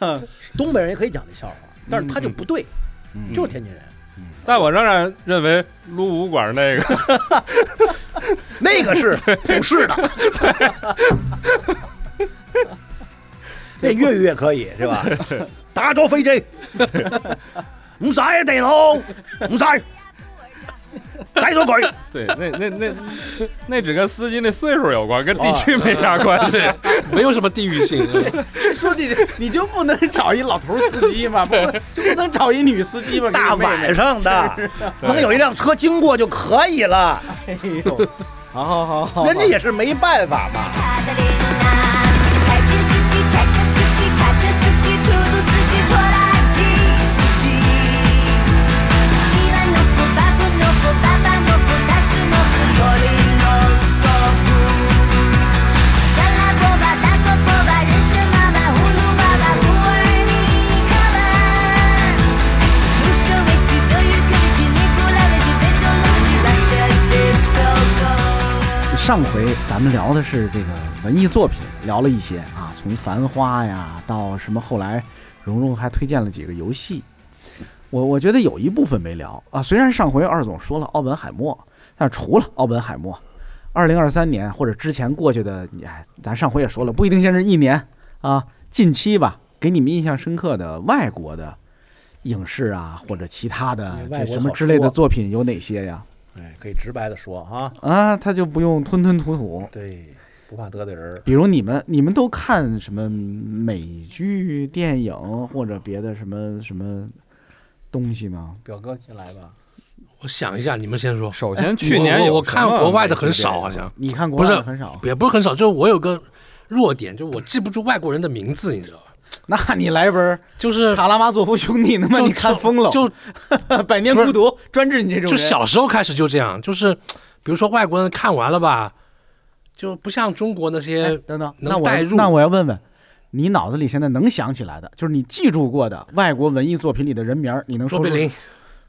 东北人也可以讲这笑话，但是他就不对，嗯就是天津人。在我仍然认为撸武馆那个 那个是普世的，那粤语也可以是吧？打咗飛機，唔使啊，地佬，唔使，抵咗佢。对，那那那那只跟司机那岁数有关，跟地区没啥关系。没有什么地域性。嗯 这说你你就不能找一老头司机吗？不就不能找一女司机吗？大晚上的，能有一辆车经过就可以了，哎呦，好好好好，人家也是没办法嘛。上回咱们聊的是这个文艺作品，聊了一些啊，从《繁花》呀到什么后来，蓉蓉还推荐了几个游戏。我我觉得有一部分没聊啊，虽然上回二总说了奥本海默，但除了奥本海默，二零二三年或者之前过去的，哎，咱上回也说了，不一定先是一年啊，近期吧，给你们印象深刻的外国的影视啊，或者其他的这什么之类的作品有哪些呀？哎，可以直白的说哈，啊，他就不用吞吞吐吐。对，不怕得罪人。比如你们，你们都看什么美剧、电影或者别的什么什么东西吗？表哥先来吧，我想一下，你们先说。首先去年我看国外的很少，好像你看国外不是的很少，也不是很少，就是我有个弱点，就我记不住外国人的名字，你知道吧？那你来本就是《卡拉马佐夫兄弟》，他妈就你看疯了，就百年孤独》专治你这种就。小时候开始就这样，就是比如说外国人看完了吧，就不像中国那哎些等等，能那我代入那我要问问，你脑子里现在能想起来的，就是你记住过的外国文艺作品里的人名，你能说出卓别林，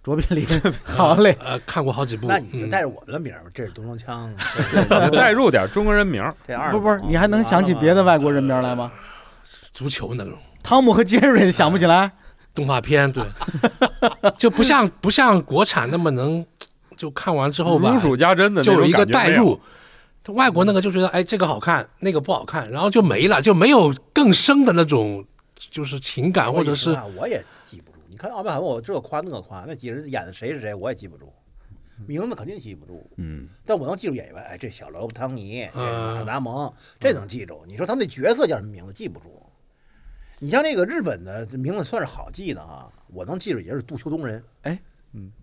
卓别林，好嘞，呃，看过好几部。那你就嗯带着我们的名儿，这是东风枪，带入点中国人名儿，这二不不是，你还能想起别的外国人名来吗？足球那种汤姆和杰瑞想不起来？动画片，对，就不像不像国产那么能，就看完之后吧如，数家珍的就有一个代入。外国那个就觉得，哎，这个好看，那个不好看，然后就没了，就没有更深的那种，就是情感或者是我也记不住。你看奥本海默，我这个夸那个夸，那几人演的谁是谁，我也记不住，名字肯定记不住。嗯，但我能记住演员，哎，这小罗伯·汤尼，这达蒙，这能记住。你说他们那角色叫什么名字，记不住。你像那个日本的这名字算是好记的啊，我能记住也是杜秋冬人哎。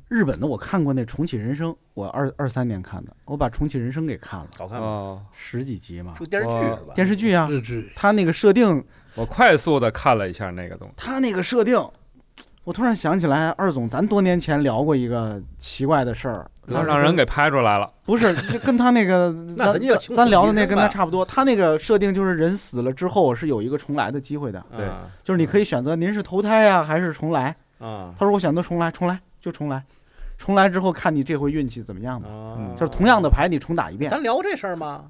日本的我看过那《重启人生》，我二二三年看的，我把《重启人生》给看了，好看吗？哦，十几集嘛是，个电视剧是吧？电视剧啊，日剧。他那个设定，我快速的看了一下那个东西，他那个设定，我突然想起来，二总，咱多年前聊过一个奇怪的事儿，他让人给拍出来了。不是，就跟他那个 咱咱聊的那跟他差不多。他那个设定就是人死了之后是有一个重来的机会的，对啊就是你可以选择您是投胎呀、还是重来。啊他说我选择重来，重来就重来，重来之后看你这回运气怎么样吧。啊！就是同样的牌你重打一遍。咱聊过这事儿吗？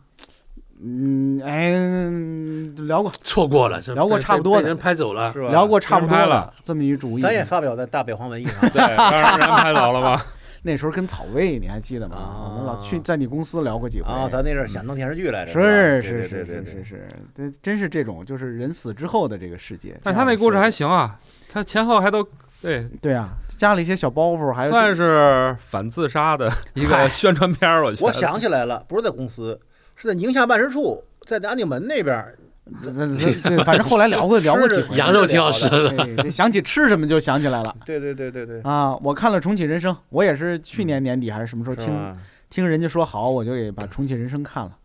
嗯，哎，聊过错过了，这聊过被差不多的人拍走了。是吧？聊过差不多的拍了这么一主意咱。也发表在大北荒文艺上。对，让人拍走了吗？那时候跟草薇你还记得吗？啊我们老去在你公司聊过几回。啊，咱那阵儿想弄电视剧来着。是吧是是是是是，对，真是这种就是人死之后的这个世界。但他那故事还行啊，他前后还都对，对啊，加了一些小包袱，还有算是反自杀的一嗨个宣传片儿。我觉得我想起来了，不是在公司，是在宁夏办事处，在安定门那边儿。这这这对，反正后来聊过聊过几回。羊肉挺好吃的，想起吃什么就想起来了 对对对对对，啊！我看了《重启人生》，我也是去年年底还是什么时候听？听人家说好，我就给把《重启人生》看了。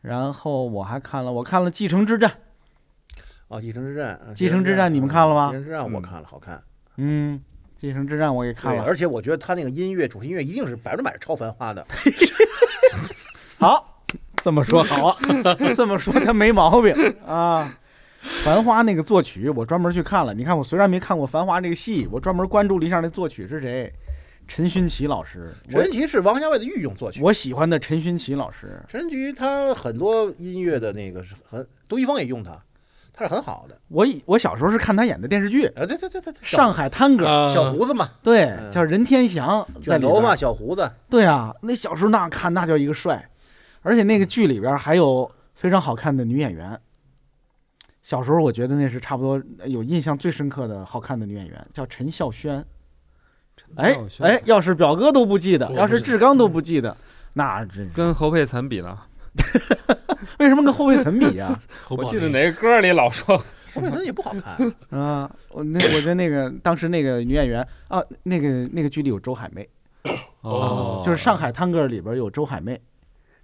然后我还看了，我看了《继承之战》，哦，继承之战，啊继承之战你们看了吗继承之战我嗯看了，好看。嗯，《继承之战》我也看，了。而且我觉得他那个音乐主题音乐一定是百分之百超繁花的。好，这么说好啊，这么说他没毛病啊。繁花那个作曲，我专门去看了。你看，我虽然没看过《繁花》这个戏，我专门关注了一下那作曲是谁，陈勋奇老师。陈勋奇是王家卫的御用作曲。我我喜欢的陈勋奇老师，陈菊他很多音乐的那个是很，杜一峰也用他，他是很好的。我以我小时候是看他演的电视剧《啊，对对对对，对上海滩歌》，啊小胡子嘛，对，嗯叫任天祥在里边卷头发，小胡子，对啊，那小时候那看那叫一个帅，而且那个剧里边还有非常好看的女演员。小时候我觉得那是差不多有印象最深刻的好看的女演员，叫陈孝萱。哎哎，要是表哥都不记得，要是志刚都不记得，那真跟侯佩岑比呢？为什么跟侯佩岑比 呀？我记得哪个歌里老说 侯佩岑也不好看。啊，我那我觉得那个当时那个女演员啊，那个那个剧里有周海媚，哦就是《上海滩歌》里边有周海媚，呃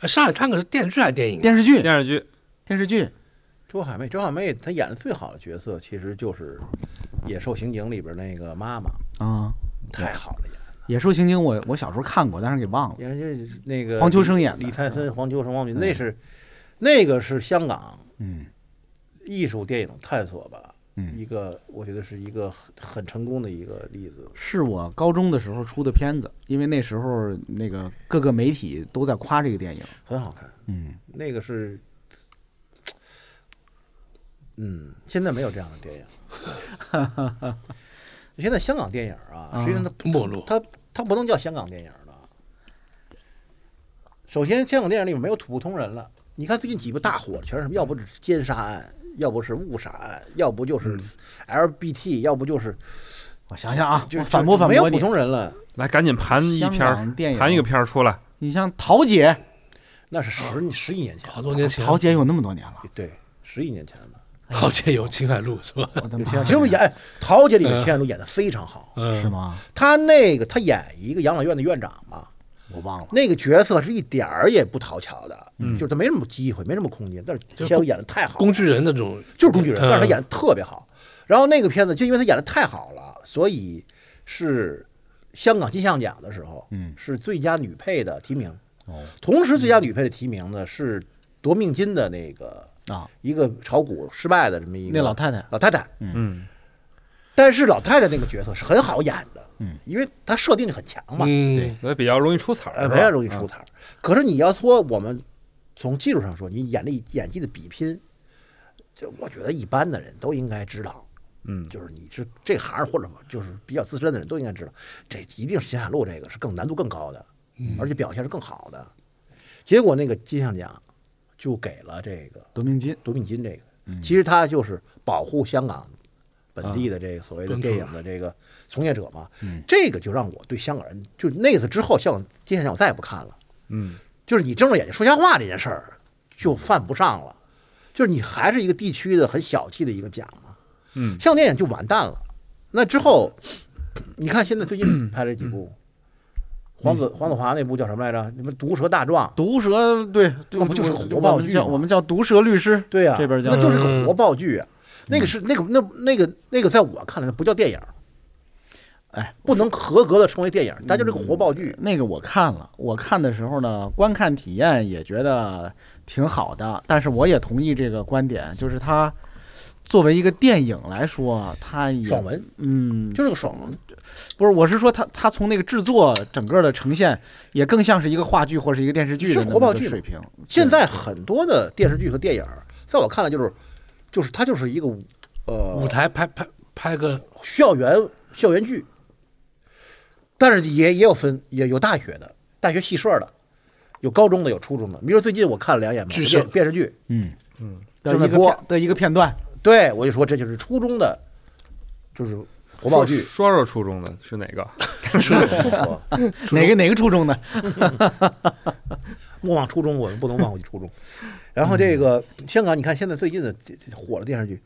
上海滩可是电视剧还是电影？电视剧电视剧，电视剧周海媚，周海媚她演的最好的角色其实就是《野兽刑警》里边那个妈妈，啊，太好了演的。《野兽刑警》我我小时候看过，但是给忘了。也就是那个黄秋生演的李泰森、黄秋生、王敏，那是那个是香港嗯艺术电影探索吧，嗯一个我觉得是一个很很成功的一个例子。是我高中的时候出的片子，因为那时候那个各个媒体都在夸这个电影。很好看，嗯，那个是，嗯，现在没有这样的电影。现在香港电影啊，啊实际上它没落。它它不能叫香港电影了。首先，香港电影里面没有普通人了。你看最近几部大火，全是什么？要不是奸杀案，要不是误杀案，要不就是 LBT，、要不就是我想想啊，就我反驳就没有普反驳你。通人了。来赶紧盘一篇盘一个片儿出来。你像桃姐，那是十十一年前，好多年前，桃姐有那么多年了，对，十一年前了。陶姐有秦海璐是吧？秦秦海璐演桃姐里面秦海璐演的非常好，嗯，是？吗？她那个她演一个养老院的院长嘛，我忘了。那个角色是一点儿也不讨巧的，嗯就是他没什么机会，没什么空间，但是就秦海璐演的太好了，工具人那种，就是工具人，嗯但是他演的特别好。然后那个片子就因为他演的太好了，所以是香港金像奖的时候，嗯是最佳女配的提名。哦同时，最佳女配的提名呢是夺命金的那个啊，一个炒股失败的这么一个那老太太老太太。嗯，但是老太太那个角色是很好演的，嗯，因为它设定就很强嘛，嗯，所以比较容易出彩儿，呃，是吧？非常容易出彩儿。可是你要说我们从技术上说，你演力演技的比拼，就我觉得一般的人都应该知道，嗯，就是你是这行或者就是比较资深的人都应该知道，这一定是秦海璐这个是更难度更高的，而且表现是更好的。结果那个金像奖就给了这个夺命金，夺命金这个，其实它就是保护香港本地的这个所谓的电影的这个从业者嘛。这个就让我对香港人，就那次之后，香港金像奖我再也不看了。嗯，就是你睁着眼睛说瞎话这件事儿就犯不上了，就是你还是一个地区的很小气的一个奖嘛。嗯香港电影就完蛋了。那之后，你看现在最近 拍了几部，黄子黄子华那部叫什么来着？什么《毒舌大壮》？毒舌对，那不就是个活报剧吗我们叫毒舌律师，对呀、这边叫那就是个活报剧啊。那个是那个那那个那个，在我看来那不叫电影，哎，不能合格的成为电影，它就是个活爆剧。那个我看了，我看的时候呢，观看体验也觉得挺好的，但是我也同意这个观点，就是它作为一个电影来说，它也爽文嗯，就是个爽文，不是，我是说它它从那个制作整个的呈现，也更像是一个话剧或者是一个电视剧的是活报剧水平。现在很多的电视剧和电影，在我看来就是就是它就是一个呃舞台拍拍拍个校园校园剧，但是也也有分也有大学的，大学系社的，有高中的，有初中的。比如说最近我看了两眼嘛剧社电电视剧，嗯嗯，正在播的一个片段，对我就说这就是初中的，就是火爆剧。说说初中的是哪个？说哪个哪个初中的？莫忘初衷，我们不能忘记初衷。然后这个香港，你看现在最近的这这火的电视剧，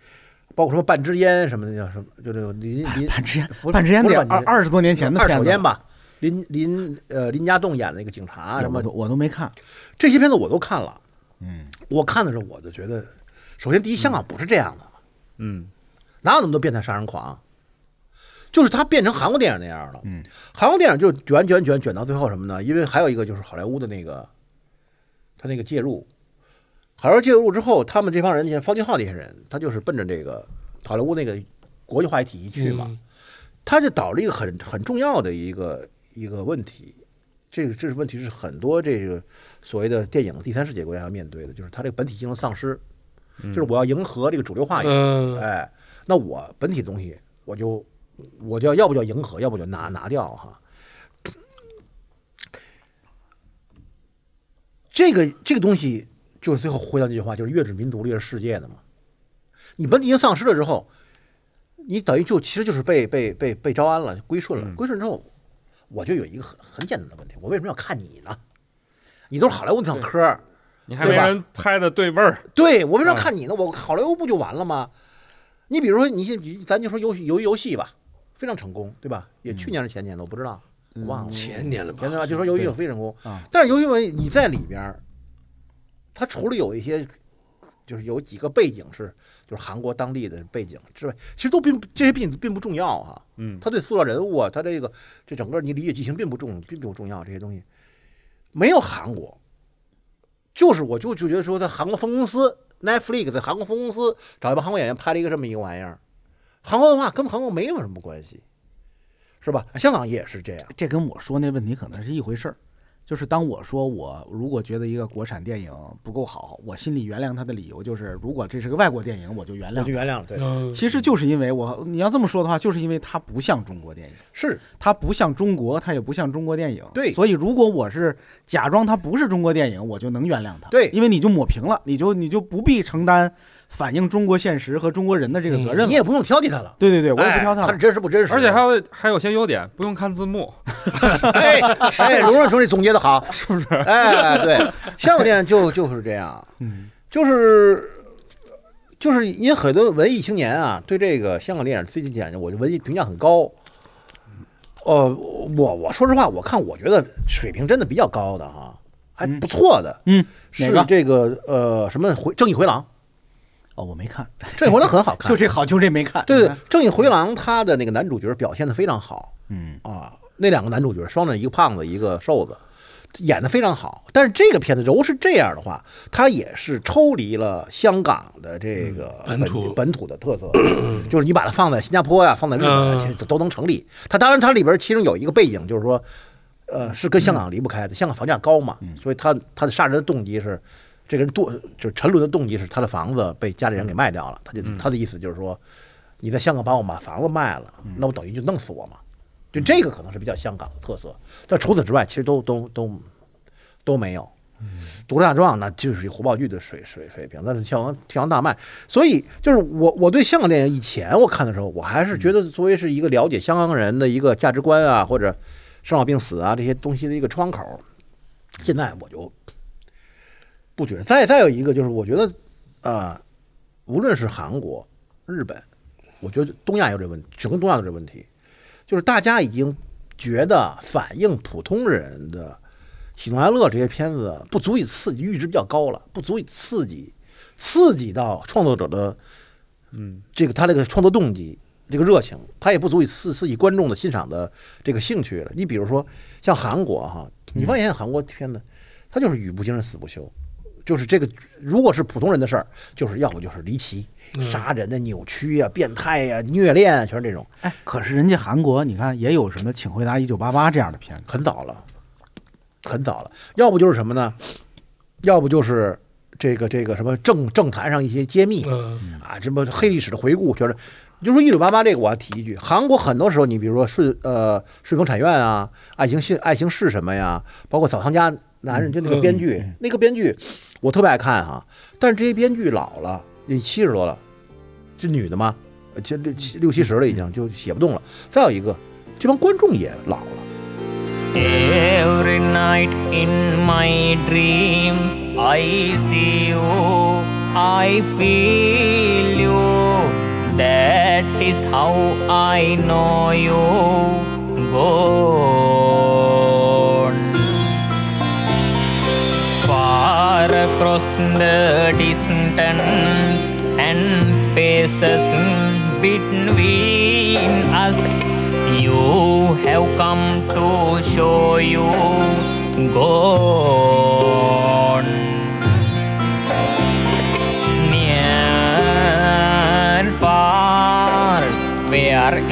包括什么《半支烟》什么的，叫什么，就这个林林半支烟半支烟得二二十多年前的二片子了，手烟吧，林林呃林家栋演的那个警察什么我都我都没看。这些片子我都看了。嗯，我看的时候我就觉得，首先第一，香港不是这样的，嗯，哪有那么多变态杀人狂？就是它变成韩国电影那样了。嗯，韩国电影就卷卷卷卷到最后什么呢？因为还有一个就是好莱坞的那个，他那个介入，好莱坞介入之后，他们这帮人，你看方俊浩这些人，他就是奔着这个好莱坞那个国际化体系去嘛。嗯他就导了一个很很重要的一个一个问题，这个这个问题是很多这个所谓的电影第三世界国家要面对的，就是它这个本体性的丧失，就是我要迎合这个主流话语，嗯哎，那我本体的东西我就我就要要不就迎合，要不就拿拿掉哈。这个这个东西就是最后回到那句话，就是越是民族，越是世界的嘛。你本体性丧失了之后，你等于就其实就是被被被被招安了，归顺了。归顺之后，我就有一个很很简单的问题：我为什么要看你呢？你都是好莱坞那套嗑儿，你还没对吧人拍的对味儿，对我为什么要看你呢？我好莱坞不就完了吗？你比如说，你你咱就说游戏游游戏吧，非常成功，对吧？也去年是前年的，我不知道，我忘了。前年了吧前？年吧，就说游戏非常成功啊，但是游戏文你在里边儿，它除了有一些，就是有几个背景是就是韩国当地的背景之外，其实都并这些并并不重要啊。嗯，他对塑造人物啊，他这个这整个你理解剧情并不重，并不重要，这些东西没有韩国，就是我就就觉得说，在韩国分公司 Netflix 在韩国分公司找一帮韩国演员拍了一个这么一个玩意儿，韩国文化跟韩国没有什么关系，是吧？香港也是这样，这跟我说那问题可能是一回事儿。就是当我说我如果觉得一个国产电影不够好，我心里原谅他的理由就是，如果这是个外国电影，我就原谅。我就原谅了。对，嗯其实就是因为我你要这么说的话，就是因为它不像中国电影，是它不像中国，它也不像中国电影。对所以如果我是假装它不是中国电影，我就能原谅它。对因为你就抹平了，你就你就不必承担反映中国现实和中国人的这个责任了。你也不用挑剔他了，对对对，我也不哎挑他了。他是真实不真实，而且还有还有些优点，不用看字幕，哎 哎，卢润兄弟总结的好，是不是？哎，对，香港电影就就是这样，嗯，就是就是因为很多文艺青年啊，对这个香港电影最近几年，我的文艺评价很高。呃，我我说实话，我看我觉得水平真的比较高的哈，还不错的，嗯，是这个呃什么回正义回廊，哦，我没看，正义回廊很好看，就这好，就这没看。对对，正义回廊他的那个男主角表现的非常好，嗯啊，那两个男主角双人，一个胖子，一个瘦子，演的非常好。但是这个片子如果是这样的话，它也是抽离了香港的这个嗯本土本土的特色，就是你把它放在新加坡呀、放在日本都能成立。它当然它里边其中有一个背景，就是说，呃，是跟香港离不开的，香港房价高嘛，所以他他的杀人的动机是。这个人堕就是沉沦的动机是他的房子被家里人给卖掉了，他就他的意思就是说，你在香港把我把房子卖了，那我等于就弄死我嘛。就这个可能是比较香港的特色，但除此之外，其实都都都都没有。独立大壮那就是胡爆剧的水水水平，那是跳王跳王大卖。所以就是我我对香港电影以前我看的时候，我还是觉得作为是一个了解香港人的一个价值观啊，或者生老病死啊这些东西的一个窗口。现在我就不觉得。再再有一个就是，我觉得呃，无论是韩国、日本，我觉得东亚有这问题，整个东亚有这问题，就是大家已经觉得反映普通人的喜怒哀乐这些片子不足以刺激，阈值比较高了，不足以刺激刺激到创作者的嗯这个他这个创作动机。这个热情，他也不足以刺刺激观众的欣赏的这个兴趣了。你比如说像韩国哈，你发现韩国片子，它就是语不惊人死不休，就是这个如果是普通人的事儿，就是要不就是离奇、杀人的、扭曲呀、变态呀、虐恋啊，全是这种。哎，可是人家韩国，你看也有什么《请回答一九八八》这样的片子。很早了，很早了。要不就是什么呢？要不就是这个这个什么政政坛上一些揭秘嗯啊，什么黑历史的回顾，全是你就说一九八八这个，我要提一句，韩国很多时候，你比如说顺呃顺风产院啊，爱情是爱情是什么呀，包括澡堂家男人，就那个编剧，那个编剧我特别爱看哈，但是这些编剧老了，你七十多了，这女的嘛，呃这六七六七十了已经就写不动了。再有一个，这帮观众也老了。Every night in my dreams, I see you, I feel you. That is how I know you. Far across the distance and spaces between us. You have come to show you gone near and far wherever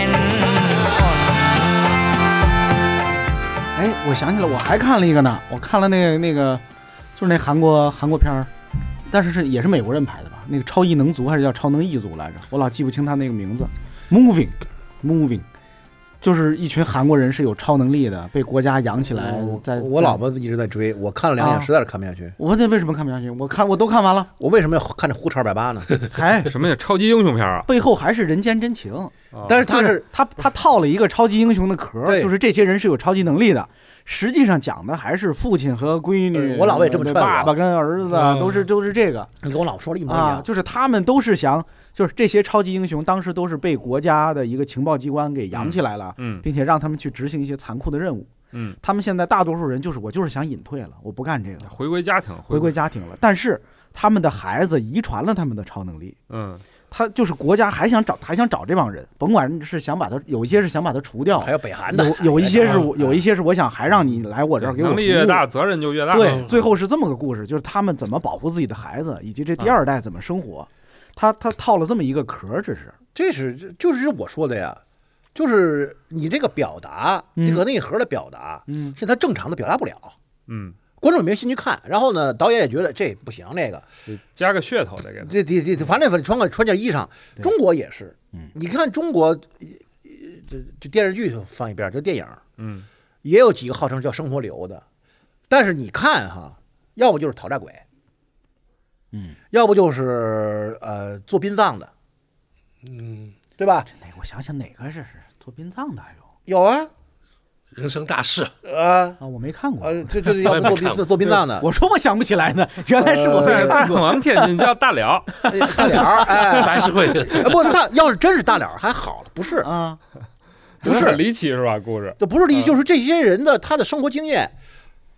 哎，我想起来，我还看了一个呢，我看了那个那个，就是那韩国韩国片儿，但是是也是美国人拍的吧？那个超异能族还是叫超能异族来着？我老记不清他那个名字。Moving Moving，就是一群韩国人是有超能力的，被国家养起来，在在我老婆一直在追，我看了两眼，啊实在是看不下去。我这为什么看不下去？我看我都看完了，我为什么要看这胡扯二百八呢？还什么呀？超级英雄片啊？背后还是人间真情。但是他是是他他套了一个超级英雄的壳就是这些人是有超级能力的。实际上讲的还是父亲和闺女，呃我老婆也这么劝爸爸跟儿子都是都是这个你跟我老婆说了一模一啊，样。就是他们都是想，就是这些超级英雄当时都是被国家的一个情报机关给养起来了，嗯并且让他们去执行一些残酷的任务。嗯，他们现在大多数人就是我就是想隐退了，我不干这个，回归家庭，回归家庭了。但是他们的孩子遗传了他们的超能力，嗯他就是国家还想找还想找这帮人，甭管是想把他有一些是想把他除掉，还有北韩的，有有一些是我有一些是我想还让你来我这儿给我能力越大，责任就越大。对，嗯最后是这么个故事，就是他们怎么保护自己的孩子，以及这第二代怎么生活。他他套了这么一个壳，这是这是就是我说的呀，就是你这个表达，嗯这个内核的表达，嗯是他正常的表达不了，嗯，观众也没兴趣看。然后呢，导演也觉得这不行，这个加个噱头得给他。这这这，反正反正穿个穿件衣裳，中国也是嗯，你看中国，呃这这电视剧放一边儿，就电影嗯，也有几个号称叫生活流的，但是你看哈，要不就是讨债鬼，嗯，要不就是呃做殡葬的，嗯，对吧？哪个我想想哪个这是做殡葬的还有？有啊，人生大事，啊啊，我没看过。呃，这这要不做殡做殡葬的，我说我想不起来呢，原来是我在在在看过。我们天津叫大了，哎大脸儿，哎，白事会，哎不大，要是真是大脸儿还好了，不是，啊，不是。离奇是吧？故事？这不是离奇，就是这些人的他的生活经验，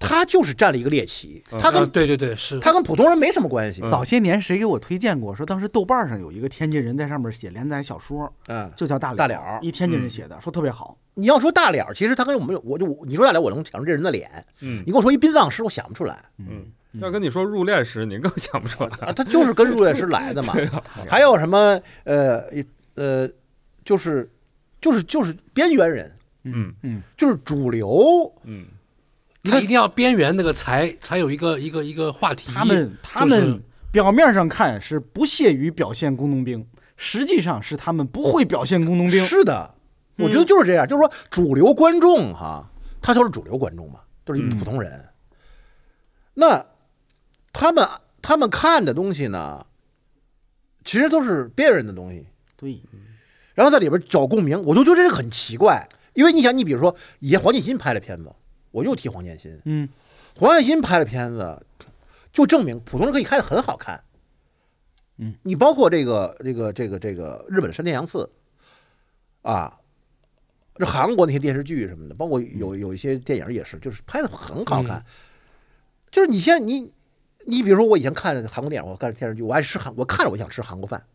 他就是占了一个猎奇，他啊跟对对对是，他跟普通人没什么关系。早些年谁给我推荐过？说当时豆瓣上有一个天津人在上面写连载小说，嗯，就叫大大了儿一天津人写的，说特别好。你要说大脸儿，其实他跟我们有，我就你说大脸，我能想出这人的脸。嗯你跟我说一殡葬师，我想不出来嗯，要跟你说入殓师，你更想不出来。啊，他就是跟入殓师来的嘛。还有什么呃呃，就是就是就是边缘人，嗯嗯，就是主流。嗯，他一定要边缘那个才才有一个一个一个话题，他们他们表面上看是不屑于表现工农兵，实际上是他们不会表现工农兵。是的，我觉得就是这样，就是说主流观众哈，他就是主流观众嘛，都是一普通人。那他们他们看的东西呢，其实都是别人的东西，对，然后在里边找共鸣，我就觉得这个很奇怪。因为你想，你比如说以前黄建新拍的片子，我又提黄建新，嗯，黄建新拍的片子，就证明普通人可以拍的很好看。嗯，你包括这个这个这个这个日本的山田洋次，啊，这韩国那些电视剧什么的，包括有有一些电影也是，就是拍的很好看。就是你现在你你比如说我以前看韩国电影，我看电视剧，我爱吃韩，我看着我想吃韩国饭，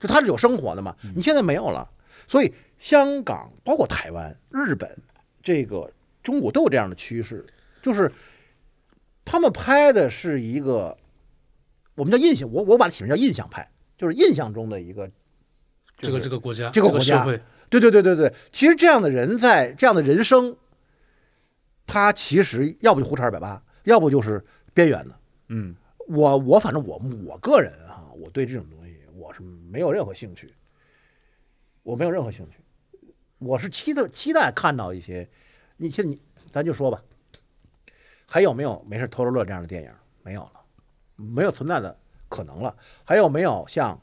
就他是有生活的嘛。你现在没有了，所以香港包括台湾、日本，这个中国都有这样的趋势，就是他们拍的是一个我们叫印象，我我把它起名叫印象派，就是印象中的一个这个这个国家这个国家社会，对对对对对，其实这样的人在这样的人生，他其实要不就胡扯二百八，要不就是边缘的。嗯，我我反正我我个人哈、我对这种东西我是没有任何兴趣，我没有任何兴趣，我是期待期待看到一些，你现你咱就说吧，还有没有没事偷着乐这样的电影？没有了，没有存在的可能了。还有没有像，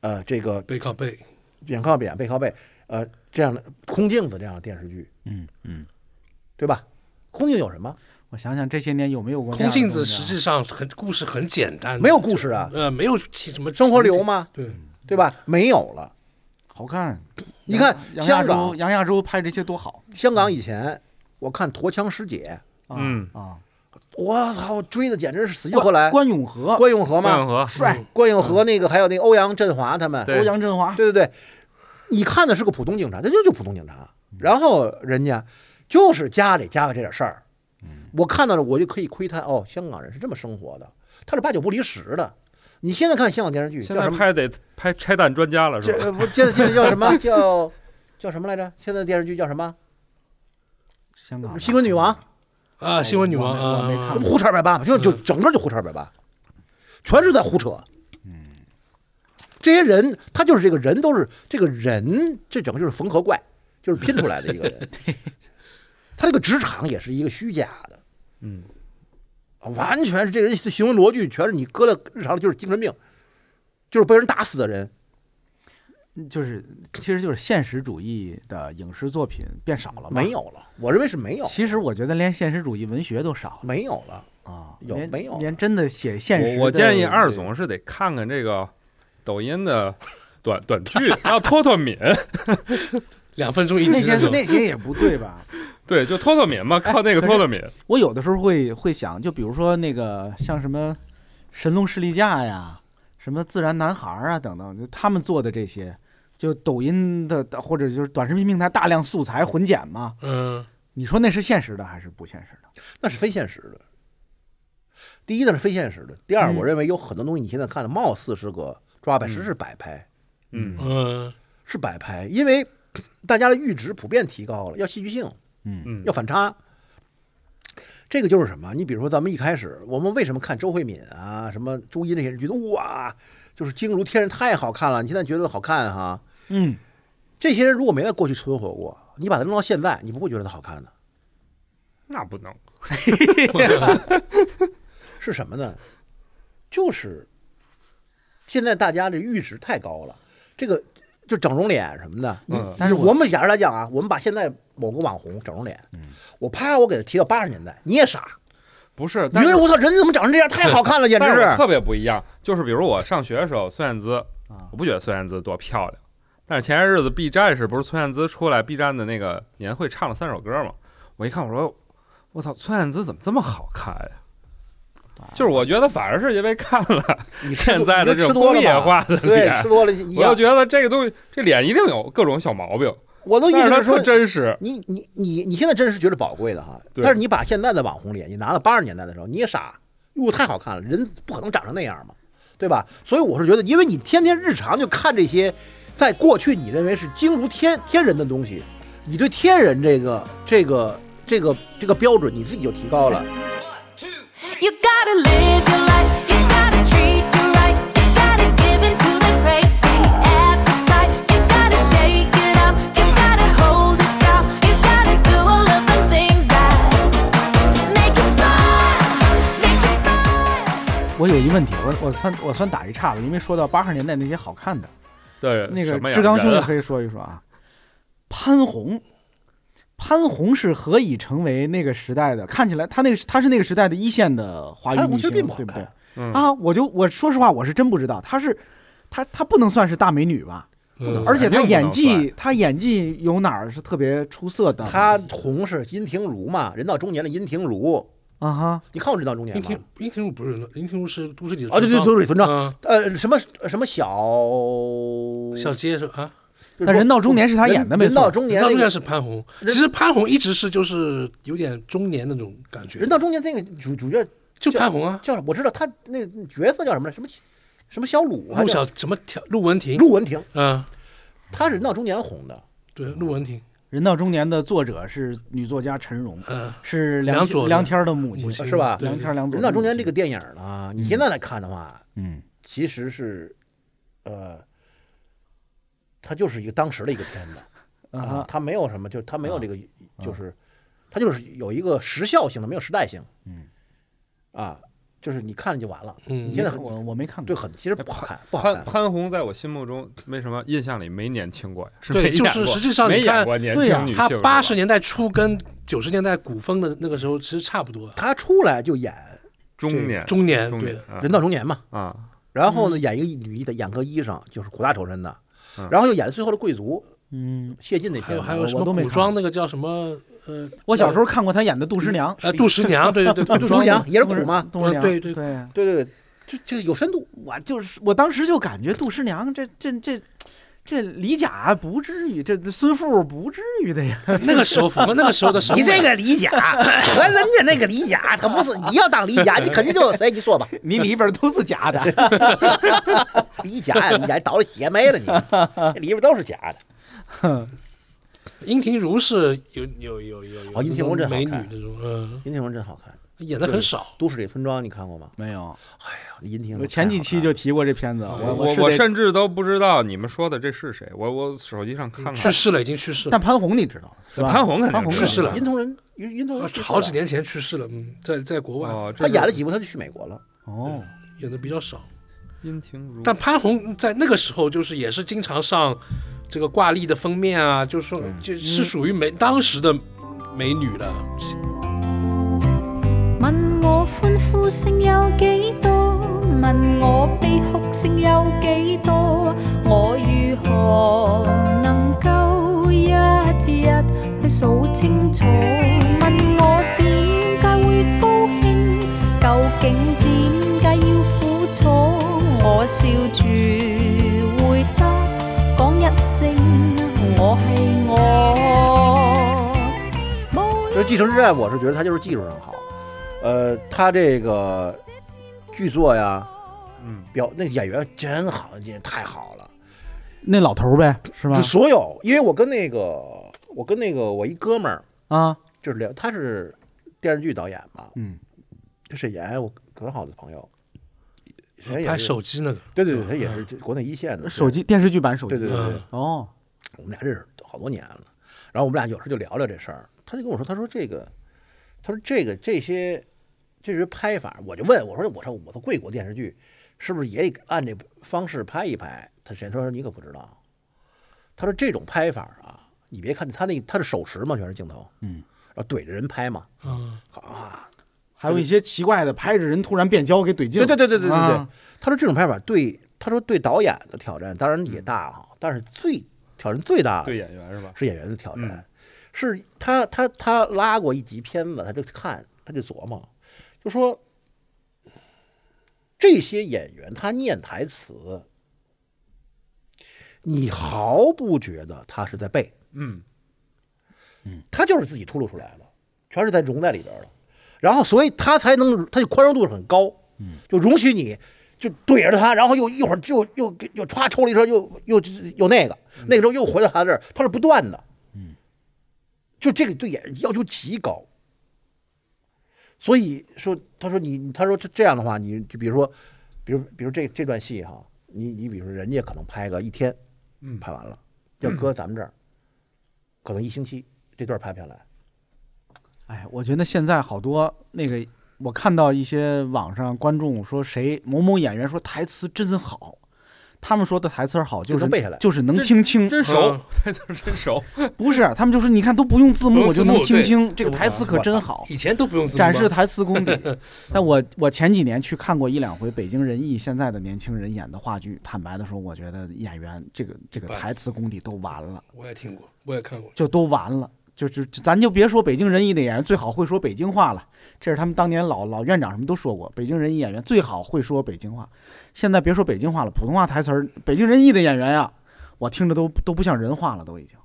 呃，这个背靠背，脸靠脸背靠背，呃，这样的空镜子这样的电视剧，嗯嗯，对吧？空镜有什么？我想想这些年有没有过这空镜子实际上很故事很简单，没有故事啊，呃，没有其什么生活流？吗？对，对吧？没有了。好看。你看杨亚洲，香港，杨亚洲拍这些多好香港以前我看《驼枪师姐啊嗯啊！》，我操，追的简直是死去活来。关永和关永和关永嘛，和帅，关永和那个还有那个欧阳震华他们，欧阳震华，对对对，你看的是个普通警察，那就就普通警察，然后人家就是家里加个这点事儿，我看到了我就可以窥探哦，香港人是这么生活的，他是八九不离十的。你现在看香港电视剧现叫什么？在拍得拍拆弹专家了是吧？不，现在现在叫什么？叫叫什么来着？现在电视剧叫什么？香港新闻女王，啊，新闻女王啊我没看，胡扯二百八嘛，就就整个就胡扯二百八，全是在胡扯。这些人他就是这个人都是这个人，这整个就是缝合怪，就是拼出来的一个人。他这个职场也是一个虚假的，嗯，完全是这个人的行为逻辑全是你搁了日常就是精神病，就是被人打死的人。就是其实就是现实主义的影视作品变少了嘛没。有了，我认为是没有，其实我觉得连现实主义文学都少了没有了。啊，有没有连真的写现实我我建议二总是得看看这个抖音的短短剧，要脱脱敏。两分钟一那些，那些也不对吧？对，就脱脱敏嘛，靠那个脱脱敏。我有的时候会会想，就比如说那个像什么《神龙士力架》呀，什么自然男孩啊等等，就他们做的这些，就抖音的或者就是短视频平台大量素材混剪嘛，嗯，你说那是现实的还是不现实的？那是非现实的。第一，那是非现实的；第二，嗯我认为有很多东西你现在看的，貌似是个抓拍，实是摆拍，嗯嗯，是摆拍，因为 大家的阈值普遍提高了，要戏剧性，嗯嗯要反差。这个就是什么？你比如说，咱们一开始，我们为什么看周慧敏啊、什么朱茵那些人，觉得哇，就是惊如天人，太好看了。你现在觉得好看哈？嗯，这些人如果没在过去存活过，你把他弄到现在，你不会觉得他好看的。那不能。是什么呢？就是现在大家这阈值太高了，这个就整容脸什么的。嗯但是我我们假如来讲啊，我们把现在某个网红整容脸，我啪我给他提到八十年代，你也傻，不是，但是你觉得我操人怎么长成这样，太好看了，简直是。特别不一样，就是比如我上学的时候，孙燕姿，我不觉得孙燕姿多漂亮，但是前些日子 B 站是不是孙燕姿出来 B 站的那个年会唱了三首歌嘛？我一看，我说我操，孙燕姿怎么这么好看呀？就是我觉得反而是因为看了你 现在的你这种工业化的对，脸吃，多了。我就觉得这个东西这脸一定有各种小毛病，我的意但是它特思是说，真实。你你你你现在真是觉得宝贵的哈，但是你把现在的网红脸，你拿到八十年代的时候，你也傻，哟，太好看了，人不可能长成那样嘛，对吧？所以我是觉得，因为你天天日常就看这些，在过去你认为是惊如天天人的东西，你对天人这个这个这个这个标准你自己就提高了。You gotta live your life, 我有一问题，我我算我算打一岔了，因为说到八十年代那些好看的，对，那个志刚兄人啊也可以说一说啊。潘虹，潘虹是何以成为那个时代的？看起来他那个他是那个时代的一线的华语女星，并不好对不对？嗯啊，我就我说实话，我是真不知道，她是她她不能算是大美女吧？嗯而且她演技她演技有哪儿是特别出色的？她红是殷庭如嘛，人到中年的殷庭如，啊哈，你看过人到中年吗？殷庭？殷庭如不是林庭如是都市里的啊，对对，都是村庄，嗯。呃，什么什么小？小街是啊，但人到中年是他演的没错。人到中年人到中年是潘虹，其实潘虹一直是就是有点中年那种感觉。人，到中年那个主主角就潘虹啊，叫我知道他那个角色叫什么来？什么什么小鲁还陆小什么？条陆文婷，陆文婷，嗯，他是人到中年红的。对，陆文婷，人到中年的作者是女作家陈荣，嗯，是梁梁梁天的母亲母亲是吧？梁天梁左人。到中年这个电影呢，你现在来看的话，嗯。其实是呃，它就是一个当时的一个片子。啊啊，它没有什么，就它没有这个，就是它就是有一个时效性的，没有时代性。嗯，啊，就是你看就完了。嗯你现在很我我没看过，对很其实不好看，不好潘看。潘虹在我心目中为什么印象里没年轻过呀？是对就是实际上没你看演过年对呀他轻女性，八十年代初跟九十年代古风的那个时候其实差不多，他出来就演中年中年对中年啊人到中年嘛，啊，然后呢演一个女医的演个医生，就是苦大仇深的嗯，然后又演最后的贵族，嗯，谢晋那还还有什么古装那个叫什么呃我小时候看过他演的《杜十娘》，呃杜十娘，对对对，杜十娘也是杜十苦吗？杜十娘，对对对。对对对，就就有深度。我就是我当时就感觉杜十娘这这这这李甲不至于，这这孙富不至于的呀。那个时候那个时候的 时候，你这个李甲 和人家那个李甲，他不是你要当李甲，你肯定就谁？你说吧，你里边都是假的，李甲呀，李甲倒了血霉了你，这里边都是假的。殷庭如是有有有有有哦殷庭如真好美女看那种，嗯，殷庭如真好看，演的很少，《都市里村庄》你看过吗？没有。哎呀殷庭如我前几期就提过这片子，我我我我是得甚至都不知道你们说的这是谁，我我手机上看了。去世了，已经去世了。但，潘虹你知道是吧？潘虹肯定去世了。殷同仁，殷殷同仁去世了。好几年前去世了，嗯，在在国外。哦，这他是演了几部他就去美国了。哦，演的比较少。殷庭如，但潘虹在那个时候就是也是经常上这个挂历的封面啊，就是说就是属于美当时的美女了。问我欢呼声有几多？问我悲哭声有几多？我如何能够一日去数清楚？问我点解会高兴？究竟点解要苦楚？我笑住聲我係我。無就是《继承之战》，我是觉得它就是技术上好，呃，他这个剧作呀，嗯，表那演员真好，演太好了。那老头儿呗，是吧就？所有，因为我跟那个我跟那个我一哥们儿，啊，就是聊，他是电视剧导演嘛，嗯，就沈岩，我很好的朋友，拍是手机那个，对对对，他也是国内一线的手，机电视剧版手机，对对对对，哦，我们俩认识好多年了，然后我们俩有时候就聊聊这事儿，他就跟我说，他说这个，他说这个这些这些拍法，我就问我说，我说我说贵国电视剧是不是也按这方式拍一拍？他谁？他说你可不知道，他说这种拍法啊，你别看他那他是手持嘛，全是镜头，嗯，然后怼着人拍嘛，嗯，啊，还有一些奇怪的，拍着人突然变焦给怼镜，对对对对对对对，啊。他说这种拍法对他说对导演的挑战当然也大哈，但是最挑战最大的对演员是吧？是演员的挑战，嗯。是他他他拉过一集片子，他就看他就琢磨，就说这些演员他念台词，你毫不觉得他是在背，嗯，嗯他就是自己吐露出来的，全是在融在里边的，然后所以他才能他就宽容度很高，就容许你。就怼着他，然后又一会儿就又又歘抽了一车，又又又那个，那个时候又回到他这儿，他是不断的，就这个对演员要求极高。所以说，他说你，他说这这样的话，你就比如说，比如比如这这段戏哈，你你比如说人家可能拍个一天，嗯拍完了，要搁咱们这儿，可能一星期这段拍不下来。哎，我觉得现在好多那个，我看到一些网上观众说谁某某演员说台词真好，他们说的台词好，就就是能背下来就是能听清，真熟嗯，台词真熟。不是他们就说你看都不用字幕我就能用字幕对听清，这个台词可真好，以前都不用字幕展示 台词功底。但我我前几年去看过一两回北京人艺现在的年轻人演的话剧，坦白的说，我觉得演员这个这个台词功底都完了，我也听过，我也看过。就都完了。就就咱就别说北京人艺的演员最好会说北京话了，这是他们当年老老院长什么都说过，北京人艺演员最好会说北京话。现在别说北京话了，普通话台词儿，北京人艺的演员呀，我听着都都不像人话了，都已经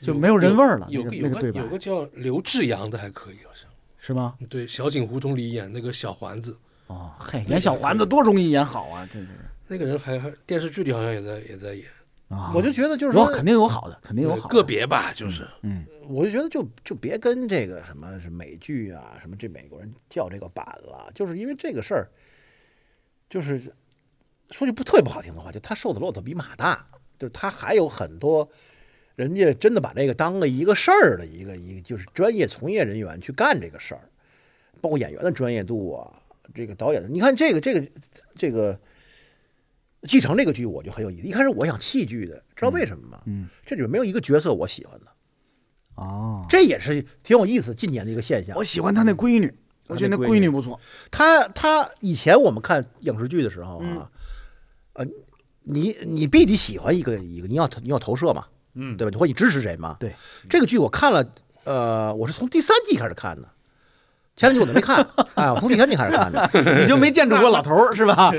就没有人味儿了。那个有个有个有个叫刘志阳的还可以，好像是吗？对小井胡同里演那个小环子，哦，嘿，演小环子多容易演好啊，真是那个人还还电视剧里好像也在也在演，啊！我就觉得就是说，有肯定有好的，肯定有好的个别吧，就是嗯，我就觉得就就别跟这个什么是美剧啊，什么这美国人叫这个板了，就是因为这个事儿，就是说句不特别不好听的话，就他瘦的骆驼比马大，就是他还有很多人家真的把这个当了一个事儿的一个一个就是专业从业人员去干这个事儿，包括演员的专业度啊，这个导演的，你看这个这个这个。继承这个剧我就很有意思。一开始我想戏剧的，知道为什么吗？嗯，这里面没有一个角色我喜欢的。哦，这也是挺有意思，近年的一个现象我。喜欢他那闺女，我觉得那闺女不错。他他以前我们看影视剧的时候啊，呃，你你必须喜欢一个一个，你要你要投射嘛，嗯，对吧？或者你支持谁嘛？对，这个剧我看了，呃，我是从第三季开始看的，前两集我都没看，哎，我从第三季开始看的。你就没见着过老头儿 是吧？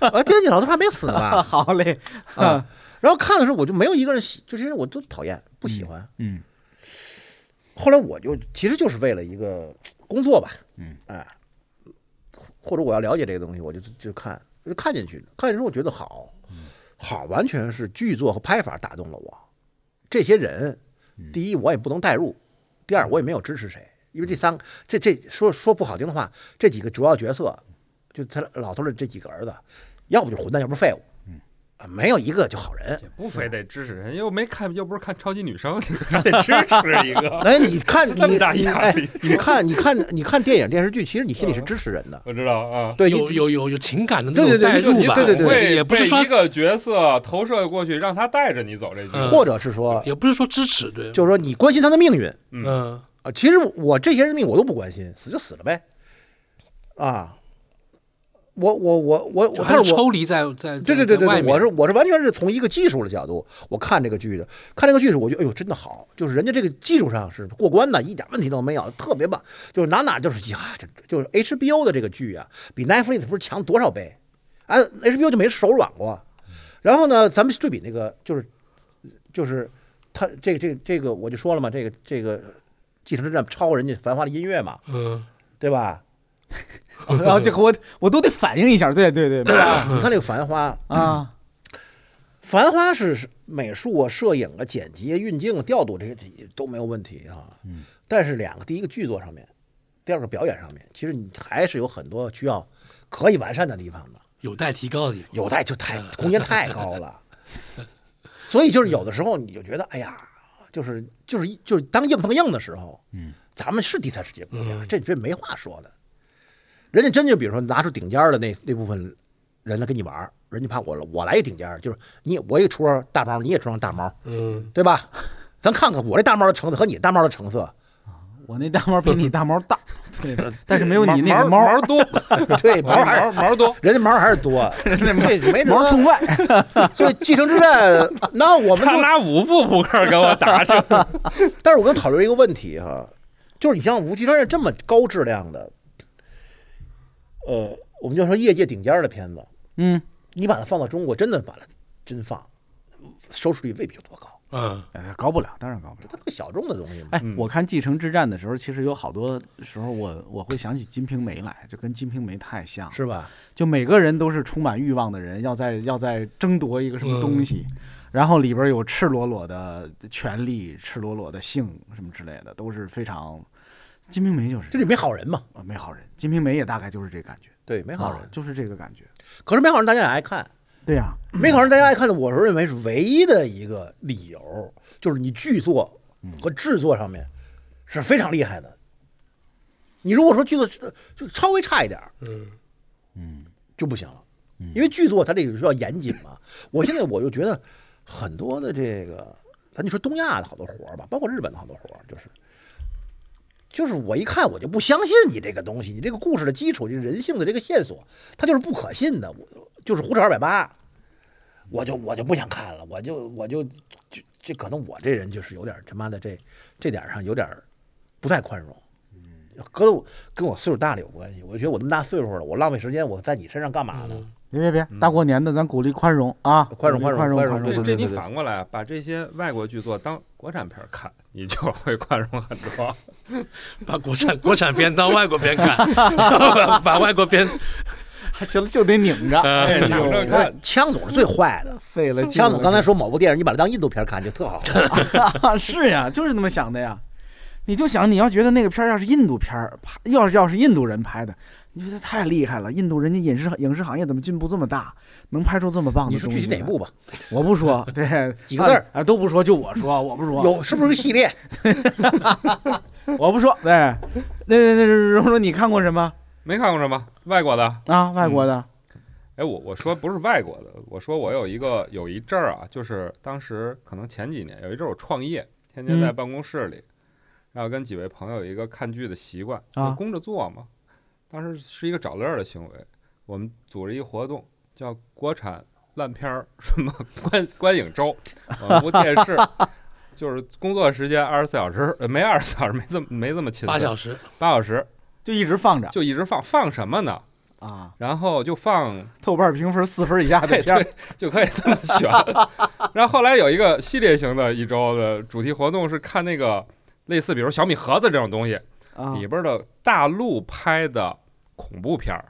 啊，第三季老头还没死呢吧？好嘞，啊，然后看的时候我就没有一个人喜，就是因为我都讨厌不喜欢。嗯，后来我就其实就是为了一个工作吧，嗯，哎，或者我要了解这个东西，我就就看，就看进去，看进去之后我觉得好，好，完全是剧作和拍法打动了我。这些人，第一我也不能代入，第二我也没有支持谁，因为这三个这这说说不好听的话，这几个主要角色，就他老头的这几个儿子，要不就混蛋，要不是废物，啊，没有一个就好人。不非得支持人，又没看，又不是看超级女声，你 还得支持一个。哎，你看 你那么大你看你看你看电影电视剧，其实你心里是支持人的，我知道啊，对，有有有有情感的那对对对种代入吧，对对对会也不是说一个角色投射过去，让他带着你走这剧。嗯或者是说，也不是说支持，对，就是说你关心他的命运嗯，啊。其实我这些人的命我都不关心，死就死了呗，啊，我我我我但是我抽离在在对对对对我是我是完全是从一个技术的角度，我看这个剧的，看这个剧时，我觉得哎呦真的好，就是人家这个技术上是过关的，一点问题都没有，特别棒，就是哪哪就是呀，这就是 HBO 的这个剧啊，比 Netflix 不是强多少倍？哎，HBO 就没手软过。然后呢，咱们对比那个，就是就是他这个这个这个，我就说了嘛，这个这个《继承之战》抄人家《繁花》的音乐嘛，嗯，对吧？然后这个我我都得反应一下，对对对对吧？你看这个《繁花》，啊，《繁花》是美术啊、摄影啊、剪辑啊、运镜啊、调度这些都没有问题啊。嗯。但是两个，第一个剧作上面，第二个表演上面，其实你还是有很多需要可以完善的地方的。有待提高的地方。有待就太空间太高了，所以就是有的时候你就觉得，哎呀，就是就是就是当硬碰硬的时候，嗯，咱们是第三世界国家，这这没话说的。人家真就比如说拿出顶尖的那那部分人来跟你玩，人家怕我，我来一顶尖，就是你我也出上大猫，你也出上大猫，嗯，对吧？咱看看我这大猫的成色和你大猫的成色，我那大猫比你大猫大，对，但是没有你那个毛毛多，对，毛还是毛毛多，人家毛还是多，这没毛冲外，所以继承之战，那我们就他拿五副扑克给我打去。但是我跟讨论一个问题哈，就是你像《无极战士》这么高质量的，呃，我们就说业界顶尖的片子，嗯，你把它放到中国，真的把它真放，收视率未必有多高。嗯，哎，高不了，当然高不了。它是个小众的东西嘛。哎，我看《继承之战》的时候，其实有好多时候我我会想起《金瓶梅》来，就跟《金瓶梅》太像，是吧？就每个人都是充满欲望的人，要在要在争夺一个什么东西，然后里边有赤裸裸的权利、赤裸裸的性什么之类的，都是非常。《金瓶梅》就是这里没好人嘛？啊，没好人，《金瓶梅》也大概就是这感觉，对，没好人，啊就是这个感觉。可是没好人大家也爱看，对呀、没考上大家爱看的，我是认为是唯一的一个理由，就是你剧作和制作上面是非常厉害的。你如果说剧作就稍微差一点儿，嗯。嗯，就不行了，因为剧作它这个需要严谨嘛。我现在我就觉得很多的这个，咱就说东亚的好多活儿吧，包括日本的好多活儿，就是。就是我一看我就不相信你这个东西，你这个故事的基础，这人性的这个线索，它就是不可信的，我就是胡扯二百八，我就我就不想看了，我就我就就这可能我这人就是有点他妈的这这点上有点不太宽容。搁我跟我岁数大了有关系，我觉得我那么大岁数了，我浪费时间我在你身上干嘛呢？别别别，大过年的咱鼓励宽容啊，宽容宽容宽宽容宽容这你对对对反过来把这些外国剧作当国产片看，你就会宽容很多。把国产国产片当外国片看，把 把外国片 就就得拧着，哎，你呦这看，枪总是最坏的。废了。枪总刚才说某部电影，你把它当印度片看就特好。是呀，就是那么想的呀。你就想，你要觉得那个片儿要是印度片儿，拍要是要是印度人拍的，你觉得太厉害了。印度人家影视影视行业怎么进步这么大，能拍出这么棒的你说？具体哪部吧？我不说，对，几个字儿啊都不说，就我说，我不说，有是不是个系列？我不说。对，那那那蓉蓉，你看过什么没看过什么外国的？啊？外国的？哎，我我说不是外国的，我说我有一个有一阵儿啊，就是当时可能前几年有一阵儿我创业，天天在嗯办公室里，然后跟几位朋友有一个看剧的习惯，啊就公着做嘛。当时是一个找乐儿的行为，我们组织一活动，叫国产烂片儿 什么观观影周，我们部电视 就是工作时间二十四小时，呃没二十四小时，没这么没这么勤奋，八小时，八小时就一直放着就一直放放什么呢？啊，然后就放豆瓣评分四分以下的对片儿，就可以这么选。然后后来有一个系列型的一周的主题活动是看那个类似，比如小米盒子这种东西啊，里边的大陆拍的恐怖片儿。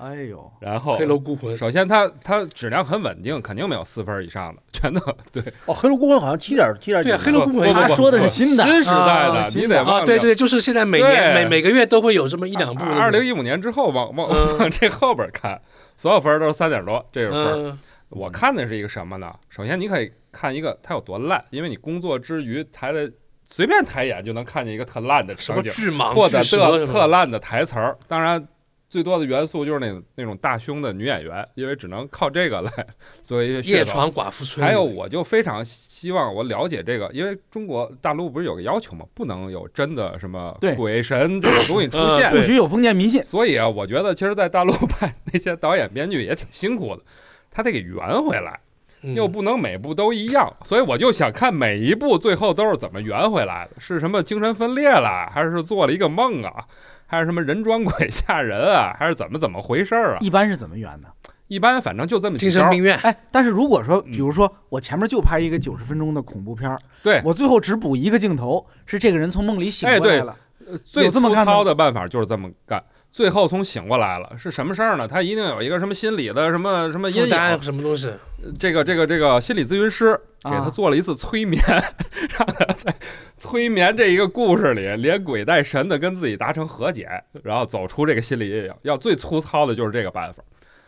哎呦，然后黑楼孤魂，首先它它质量很稳定，肯定没有四分以上的，全都对。哦，黑楼孤魂好像七点七点。对啊黑楼孤魂他说的是新的，新时代的，你得啊对对，就是现在每年对每每个月都会有这么一两部。二零一五年之后往往嗯往这后边看，所有分都是三点多，这是分我看的是一个什么呢？首先你可以看一个它有多烂，因为你工作之余抬的随便抬眼就能看见一个特烂的什么场景，或者特烂的台词儿。当然，最多的元素就是那种那种大胸的女演员，因为只能靠这个来作为一些。夜闯寡妇村。还有，我就非常希望我了解这个，因为中国大陆不是有个要求吗？不能有真的什么鬼神这种东西出现。不许有封建迷信。所以啊，我觉得其实，在大陆拍那些导演编剧也挺辛苦的，他得给圆回来。嗯又不能每部都一样，所以我就想看每一部最后都是怎么圆回来的，是什么精神分裂了，还是做了一个梦啊，还是什么人装鬼 吓人啊，还是怎么怎么回事儿啊？一般是怎么圆的？一般反正就这么几招精神病院，哎，但是如果说，嗯比如说我前面就拍一个九十分钟的恐怖片儿，对，我最后只补一个镜头，是这个人从梦里醒过来了，最粗有这么干的糙的办法就是这么干。最后从醒过来了是什么事儿呢？他一定有一个什么心理的什么什么阴影。什么东西？这个这个这个心理咨询师给啊他做了一次催眠，让他在催眠这一个故事里连鬼带神的跟自己达成和解，然后走出这个心理阴影。要最粗糙的就是这个办法。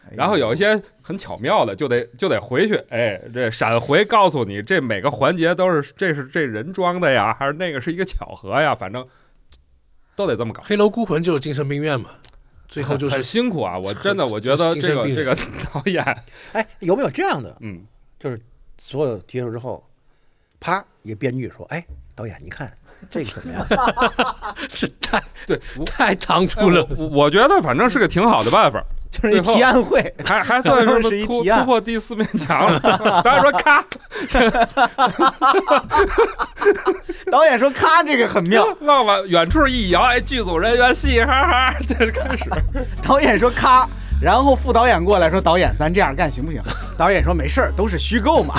哎然后有一些很巧妙的，就得就得回去，哎，这闪回告诉你，这每个环节都是这是这人装的呀，还是那个是一个巧合呀，反正都得这么搞。黑楼孤魂就是精神病院嘛，最后就很是辛苦啊！我真的我觉得这个这个 导演，哎，有没有这样的？嗯，就是所有结束之后，啪，一个编剧说：“哎，导演，你看这个怎么样？这太对，太唐哎突了。我我觉得反正是个挺好的办法，就是一提案会，还还算 是是一突突破第四面墙了。导演说咔，导演说咔，这个很妙，往往远处一摇，哎，剧组人员嘻嘻哈哈，这就开始。导演说咔。然后副导演过来说：“导演，咱这样干行不行？”导演说：“没事儿，都是虚构嘛。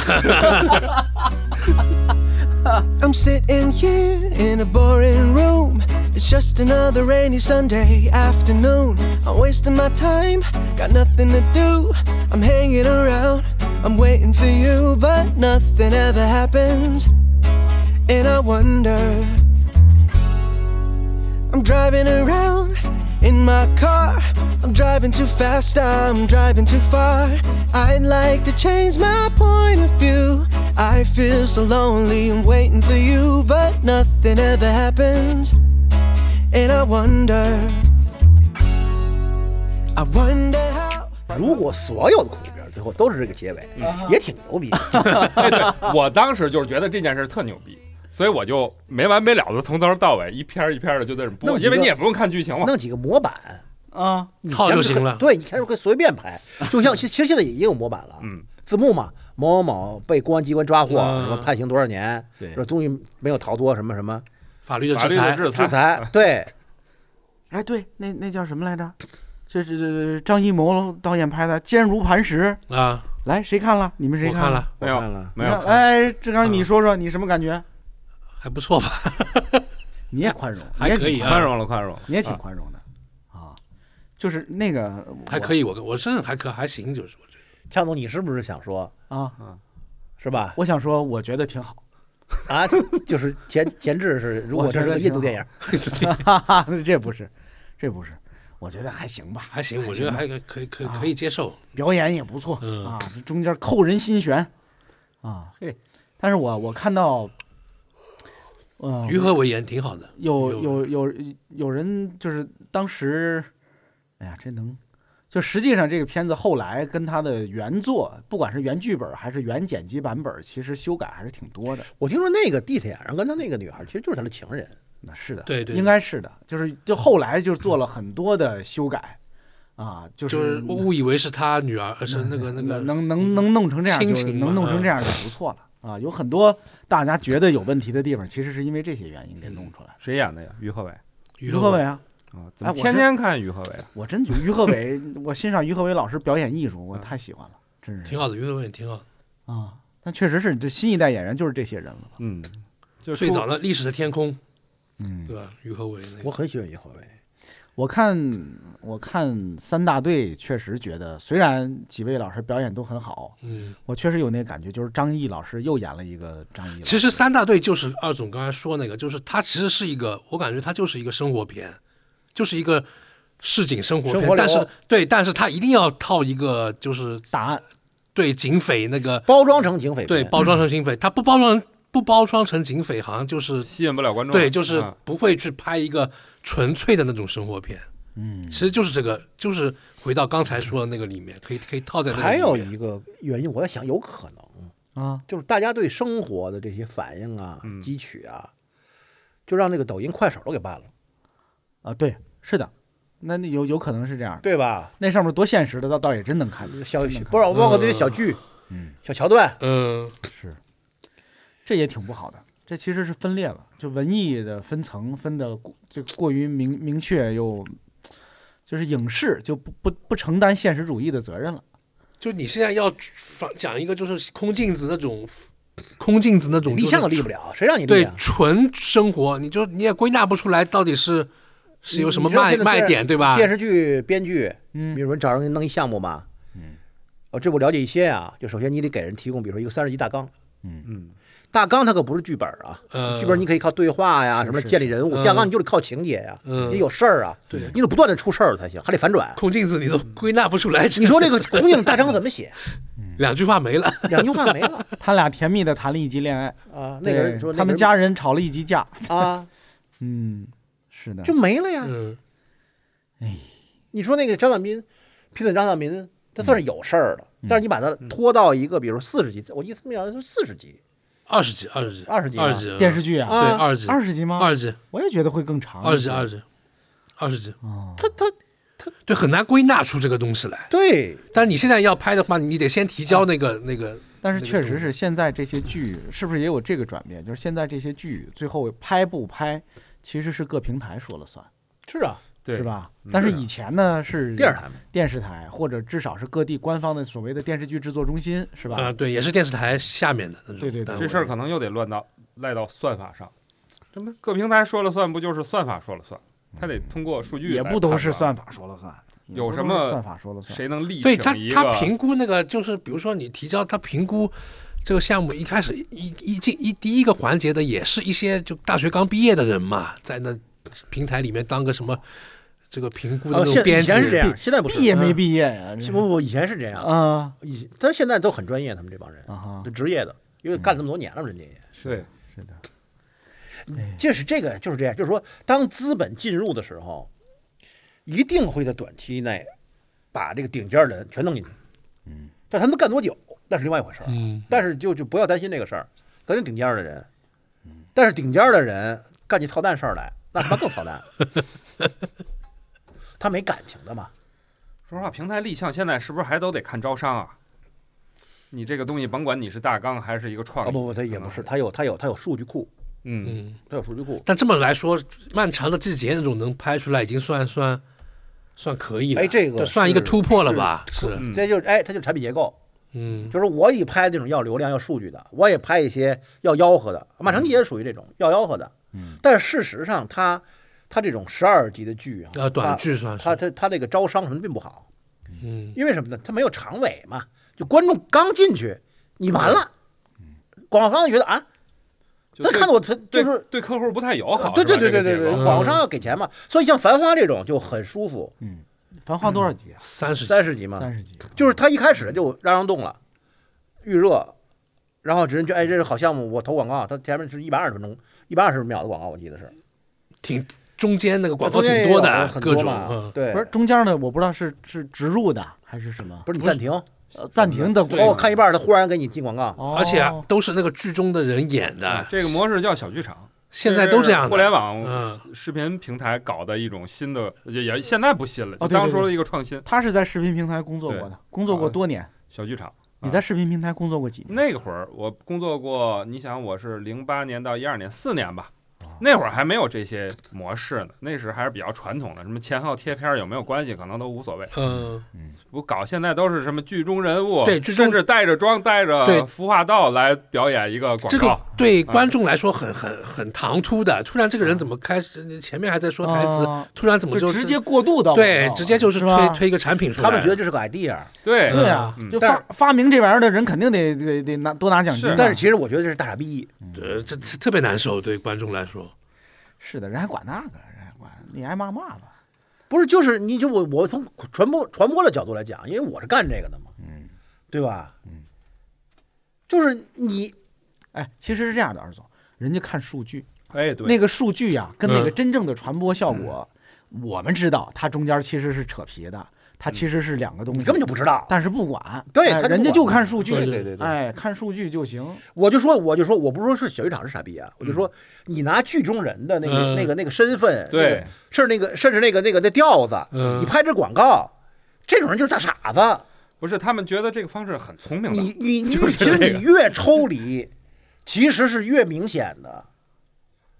I'm sitting here in a boring room. It's just another rainy Sunday afternoon. I'm wasting my time, got nothing to do. I'm hanging around, I'm waiting for you, but nothing ever happens. And I wonder. I'm driving around in my car. I'm driving too fast, I'm driving too far. I'd like to change my point of view. I feel so lonely and waiting for you, but nothing ever happens. And I wonder, I wonder how. 如果所有的恐怖片最后都是这个结尾，也挺牛逼。哎，对我当时就是觉得这件事特牛逼，所以我就没完没了的从头到尾一篇儿一篇的就在这播，弄几个因为你也不用看剧情嘛。弄几个模板，”啊，你前面可套就行了。对你开始可以随便拍，就像其其实现在也有模板了，嗯，字幕嘛，某某某被公安机关抓获，嗯什么判刑多少年，对。说终于没有逃脱，什么什么法律的制裁制裁，制制裁，对，哎，对，那那叫什么来着？这是张艺谋导演拍的《坚如磐石》。啊，来，谁看了？你们谁了？我看了，没有看了没有，哎，志刚，嗯你说说你什么感觉？还不错吧？你也宽容，你也还可以啊宽容了，宽容了，你也挺啊宽容的啊。就是那个还可以，我我真的还可还行，就是我觉得强总，你是不是想说，啊。是吧？我想说，我觉得挺好。啊，就是前前置是，如果这是个印度电影，哈哈，这不是，这不是，我觉得还行吧，还行，我觉得还可以可以可以可以接受。表演也不错、嗯啊，中间扣人心弦啊。嘿，但是我我看到，嗯，于和伟演挺好的，有有有有有人就是当时，哎呀，这能就实际上这个片子后来跟他的原作，不管是原剧本还是原剪辑版本，其实修改还是挺多的。我听说那个地铁上跟他那个女孩其实就是他的情人，那是的，对对应该是的，就是就后来就做了很多的修改啊，就是就是误以为是他女儿，呃是那个那个能能能弄成这样，亲就是能弄成这样就不错了啊。有很多大家觉得有问题的地方，其实是因为这些原因给弄出来的。谁演的呀？于和伟于于和伟啊，啊，怎么哎我天天看于和伟啊？我真觉得于和伟，我欣赏于和伟老师表演艺术，我太喜欢了，真是挺好的，于和伟挺好的。啊。但确实是这新一代演员就是这些人了。嗯，就最早的历史的天空，嗯，对吧？于和伟那个我很喜欢于和伟。我看我看三大队，确实觉得虽然几位老师表演都很好，嗯，我确实有那感觉，就是张译老师又演了一个张译老师。其实三大队就是二总刚才说那个，就是他其实是一个，我感觉他就是一个生活片，就是一个市井生活片，活但是对，但是他一定要套一个就是答案。对警匪那个包装成警匪片，对包装成警匪，它不包装不包装成警匪，好像就是吸引不了观众。对，就是啊。不会去拍一个纯粹的那种生活片。嗯。其实就是这个，就是回到刚才说的那个里面，可以可以套在那个还有一个原因，我在想，有可能啊，就是大家对生活的这些反应啊、嗯。汲取啊，就让那个抖音、快手都给办了，啊，对，是的，那那有有可能是这样的。对吧？那上面多现实的，倒倒也真能看。小不是包括这些小剧、嗯，小桥段，嗯，是，这也挺不好的。这其实是分裂了，就文艺的分层分的过就过于明明确，又就是影视就不不不承担现实主义的责任了就你现在要放讲一个就是空镜子那种空镜子那种立就是项都立不了，谁让你立对啊？纯生活，你就你也归纳不出来到底是是有什么卖卖点对吧？电视剧编剧，嗯比如说你找人给你弄一项目嘛，嗯，哦，这我了解一些啊。就首先你得给人提供，比如说一个三十集大纲，嗯，大纲它可不是剧本啊，嗯剧本你可以靠对话呀，什么建立人物，嗯大纲你就得靠情节呀，嗯你有事儿啊，对你得不断的出事儿才行，还得反转。空镜子你都归纳不出来，你说这个空镜大纲怎么写？两句话没了，两句话没了 他俩甜蜜的谈了一集恋爱，啊！那个人说他们家人吵了一集架，啊嗯，是的，就没了呀。嗯，你说那个张大民，批准张大民，他算是有事儿的，嗯。但是你把他拖到一个，比如四十集，我意思他们好像是四十集，二十集，二十集，二十集啊。二十集电视剧啊，对啊二十集，二十集吗？二十集，我也觉得会更长，二十集，二十集，二十集，他，他他对，很难归纳出这个东西来。对。但你现在要拍的话，你得先提交那个那个，但是确实是现在这些剧是不是也有这个转变？就是现在这些剧最后拍不拍，其实是各平台说了算，是啊，对是？吧？但是以前呢是电视台嘛，电视台或者至少是各地官方的所谓的电视剧制作中心，是吧？啊，对，也是电视台下面的那种对对对。这事儿可能又得乱到赖到算法上，这么各平台说了算，不就是算法说了算？他得通过数据也来不都是算法说了算，有什么算法说了算？谁能力对他他评估那个就是，比如说你提交他评估这个项目一开始一一进一第一个环节的也是一些就大学刚毕业的人嘛，在那平台里面当个什么这个评估的编辑，前是这样，现在不是毕业没毕业呀？这不不不，以前是这样，啊以但现在都很专业，他们这帮人啊就，职业的，因为干这么多年了，人家也。是，是的，就是这个就是这样，就是说，当资本进入的时候，一定会在短期内把这个顶尖的人全弄进去。嗯，但他能干多久，那是另外一回事儿。嗯，但是就就不要担心这个事儿，肯定顶尖儿的人，但是顶尖儿的人干起操蛋事儿来，那他妈更操蛋。他没感情的嘛，说实话，平台立项现在是不是还都得看招商啊？你这个东西，甭管你是大纲还是一个创意，啊不不，他也不是，他有他有他有数据库，嗯，嗯，他有数据库。但这么来说，漫长的季节那种能拍出来，已经算算算可以了。哎这个算一个突破了吧？是这就是哎，它就是产品结构。嗯就是我也拍这种要流量、要数据的，我也拍一些要吆喝的。漫长季也属于这种要吆喝的。嗯，但是事实上，它它这种十二集的剧啊，呃，短剧算是它，它它这个招商什么并不好，嗯因为什么呢？它没有长尾嘛，就观众刚进去，你完了，广告商觉得啊，他看到我他就是。对客户不太友好，对对对对对对，广告商要给钱嘛，所以像《繁花》这种就很舒服，繁花多少集啊？三十三十集嘛，三十集，就是他一开始就嚷嚷动了，预热，然后人就哎这是好项目，我投广告，他前面是一百二十分钟，一百二十秒的广告，我记得是。挺中间那个广告挺多的，各种对，不是中间的，我不知道是是植入的还是什么，不是你暂停，呃暂停的哦，看一半，他忽然给你进广告，哦。而且啊都是那个剧中的人演的，这个模式叫小剧场，现在都这样。互联网嗯，视频平台搞的一种新的，也也现在不新了，哦对对对就当初的一个创新他是在视频平台工作过的，工作过多年。小剧场。你在视频平台工作过几年？那个会儿我工作过，你想我是零八年到一二年四年吧，那会儿还没有这些模式呢，那时还是比较传统的，什么前后贴片有没有关系，可能都无所谓。嗯，不搞现在都是什么剧中人物，对甚至带着妆、带对。着服化道来表演一个广这个告。对观众来说很很很唐突的。突然这个人怎么开始前面还在说台词，啊突然怎么就直接过渡到对，直接就是推推一个产品出来。他们觉得这是个 idea，对。对啊嗯，就发发明这玩意儿的人肯定得得得拿多拿奖金。但是其实我觉得这是大傻逼，呃，这这特别难受，对观众来说。是的，人还管那个，人还管你挨骂骂吧。不是就是你就我我从传播传播的角度来讲，因为我是干这个的嘛，嗯，对吧？嗯，就是你哎，其实是这样的，二总，人家看数据，哎，对，那个数据呀，跟那个嗯真正的传播效果，我们知道它中间其实是扯皮的，它其实是两个东西，你根本就不知道。但是不管，对人家就看数据，对对对对哎，看数据就行。我就说，我就说，我不是说是小剧场是傻逼啊，我就说你拿剧中人的那个、嗯那个那个身份，那对个是那个甚至那个那个那调子，嗯你拍这广告，这种人就是大傻子。不是他们觉得这个方式很聪明的，你你 你，就是其实你越抽离，其实是越明显的。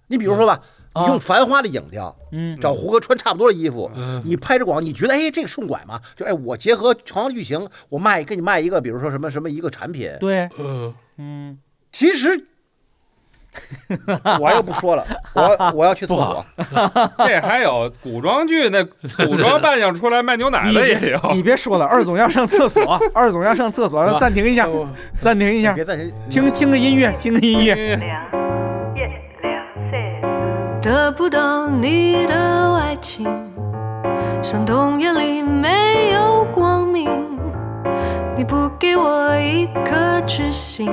你比如说吧，你用繁花的影调，嗯。找胡歌穿差不多的衣服，你拍着广，你觉得哎这个顺拐吗？就哎我结合同样剧情，我卖给你卖一个，比如说什么什么一个产品，对，嗯，嗯，其实 我又不说了，我要我要去厕所。这还有古装剧那古装扮相出来卖牛奶的也有。别你别说了，二总要上厕所，二总要上厕所，暂停一下，暂停一下，别暂停，听听个音乐，听个音乐。得不到你的爱情，像冬夜里没有光明。你不给我一颗痴心，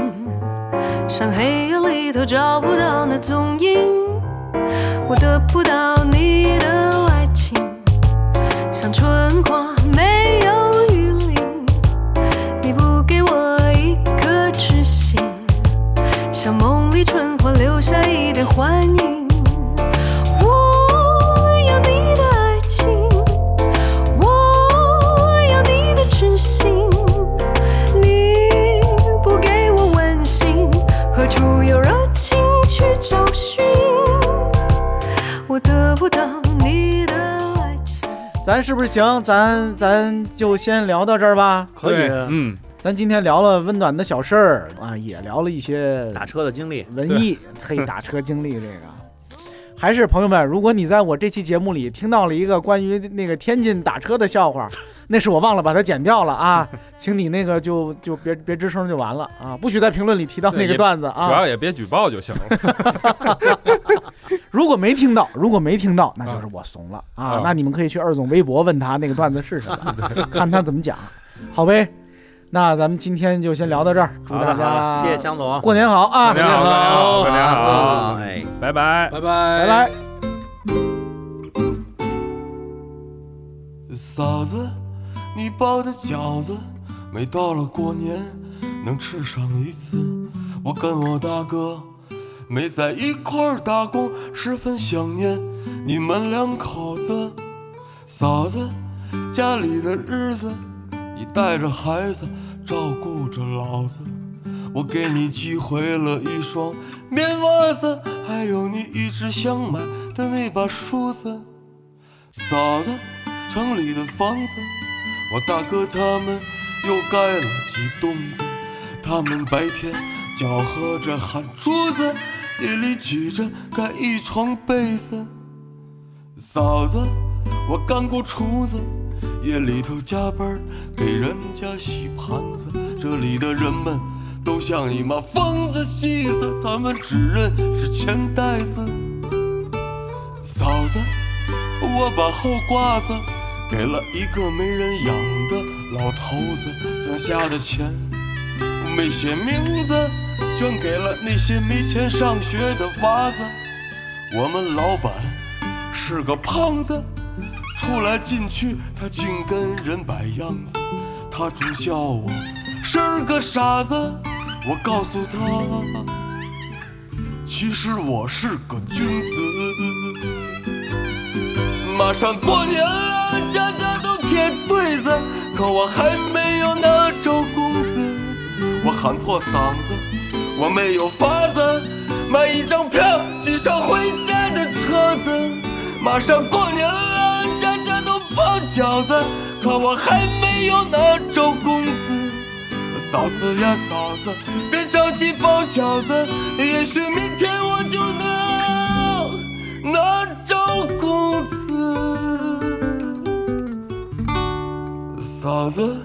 像黑夜里头找不到那踪影。我得不到你的爱情，像春花没有雨淋。你不给我一颗痴心，像梦里春花留下一点幻影。咱是不是行？咱咱就先聊到这儿吧。可以嗯，咱今天聊了温暖的小事儿啊，也聊了一些打车的经历，文艺，嘿，打车经历这个。还是朋友们，如果你在我这期节目里听到了一个关于那个天津打车的笑话，那是我忘了把它剪掉了啊，请你那个就就别别吱声就完了啊，不许在评论里提到那个段子啊主啊要。也别举报就行了。如果没听到，如果没听到，那就是我怂了啊啊。那你们可以去二总微博问他那个段子是什么，看他怎么讲，好呗。那咱们今天就先聊到这儿，祝大家，谢谢江总，过年好啊！过年好，过年好，哎。拜拜。拜拜，拜拜。嫂子，你包的饺子，每到了过年能吃上一次。我跟我大哥没在一块儿打工，十分想念你们两口子。嫂子，家里的日子，你带着孩子照顾着老子。我给你寄回了一双棉袜子，还有你一直想买的那把梳子。嫂子，城里的房子，我大哥他们又盖了几栋子。他们白天搅和着喊珠子，夜里挤着盖一床被子。嫂子，我干过厨子，夜里头加班给人家洗盘子。这里的人们都像你妈疯子戏子，他们只认识钱袋子。嫂子，我把后褂子给了一个没人养的老头子，攒下的钱没写名字，捐给了那些没钱上学的娃子。我们老板是个胖子，出来进去他净跟人摆样子，他总笑我是个傻子。我告诉他，其实我是个君子。马上过年了，家家都贴对子，可我还没有那周工资。我喊破嗓子，我没有法子买一张票挤上回家的车子。马上过年了，饺子，可我还没有拿着工资。嫂子呀嫂子，别着急包饺子，也许明天我就能 拿着工资。嫂子，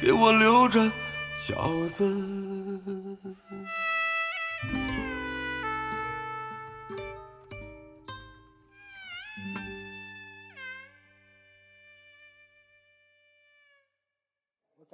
给我留着饺子。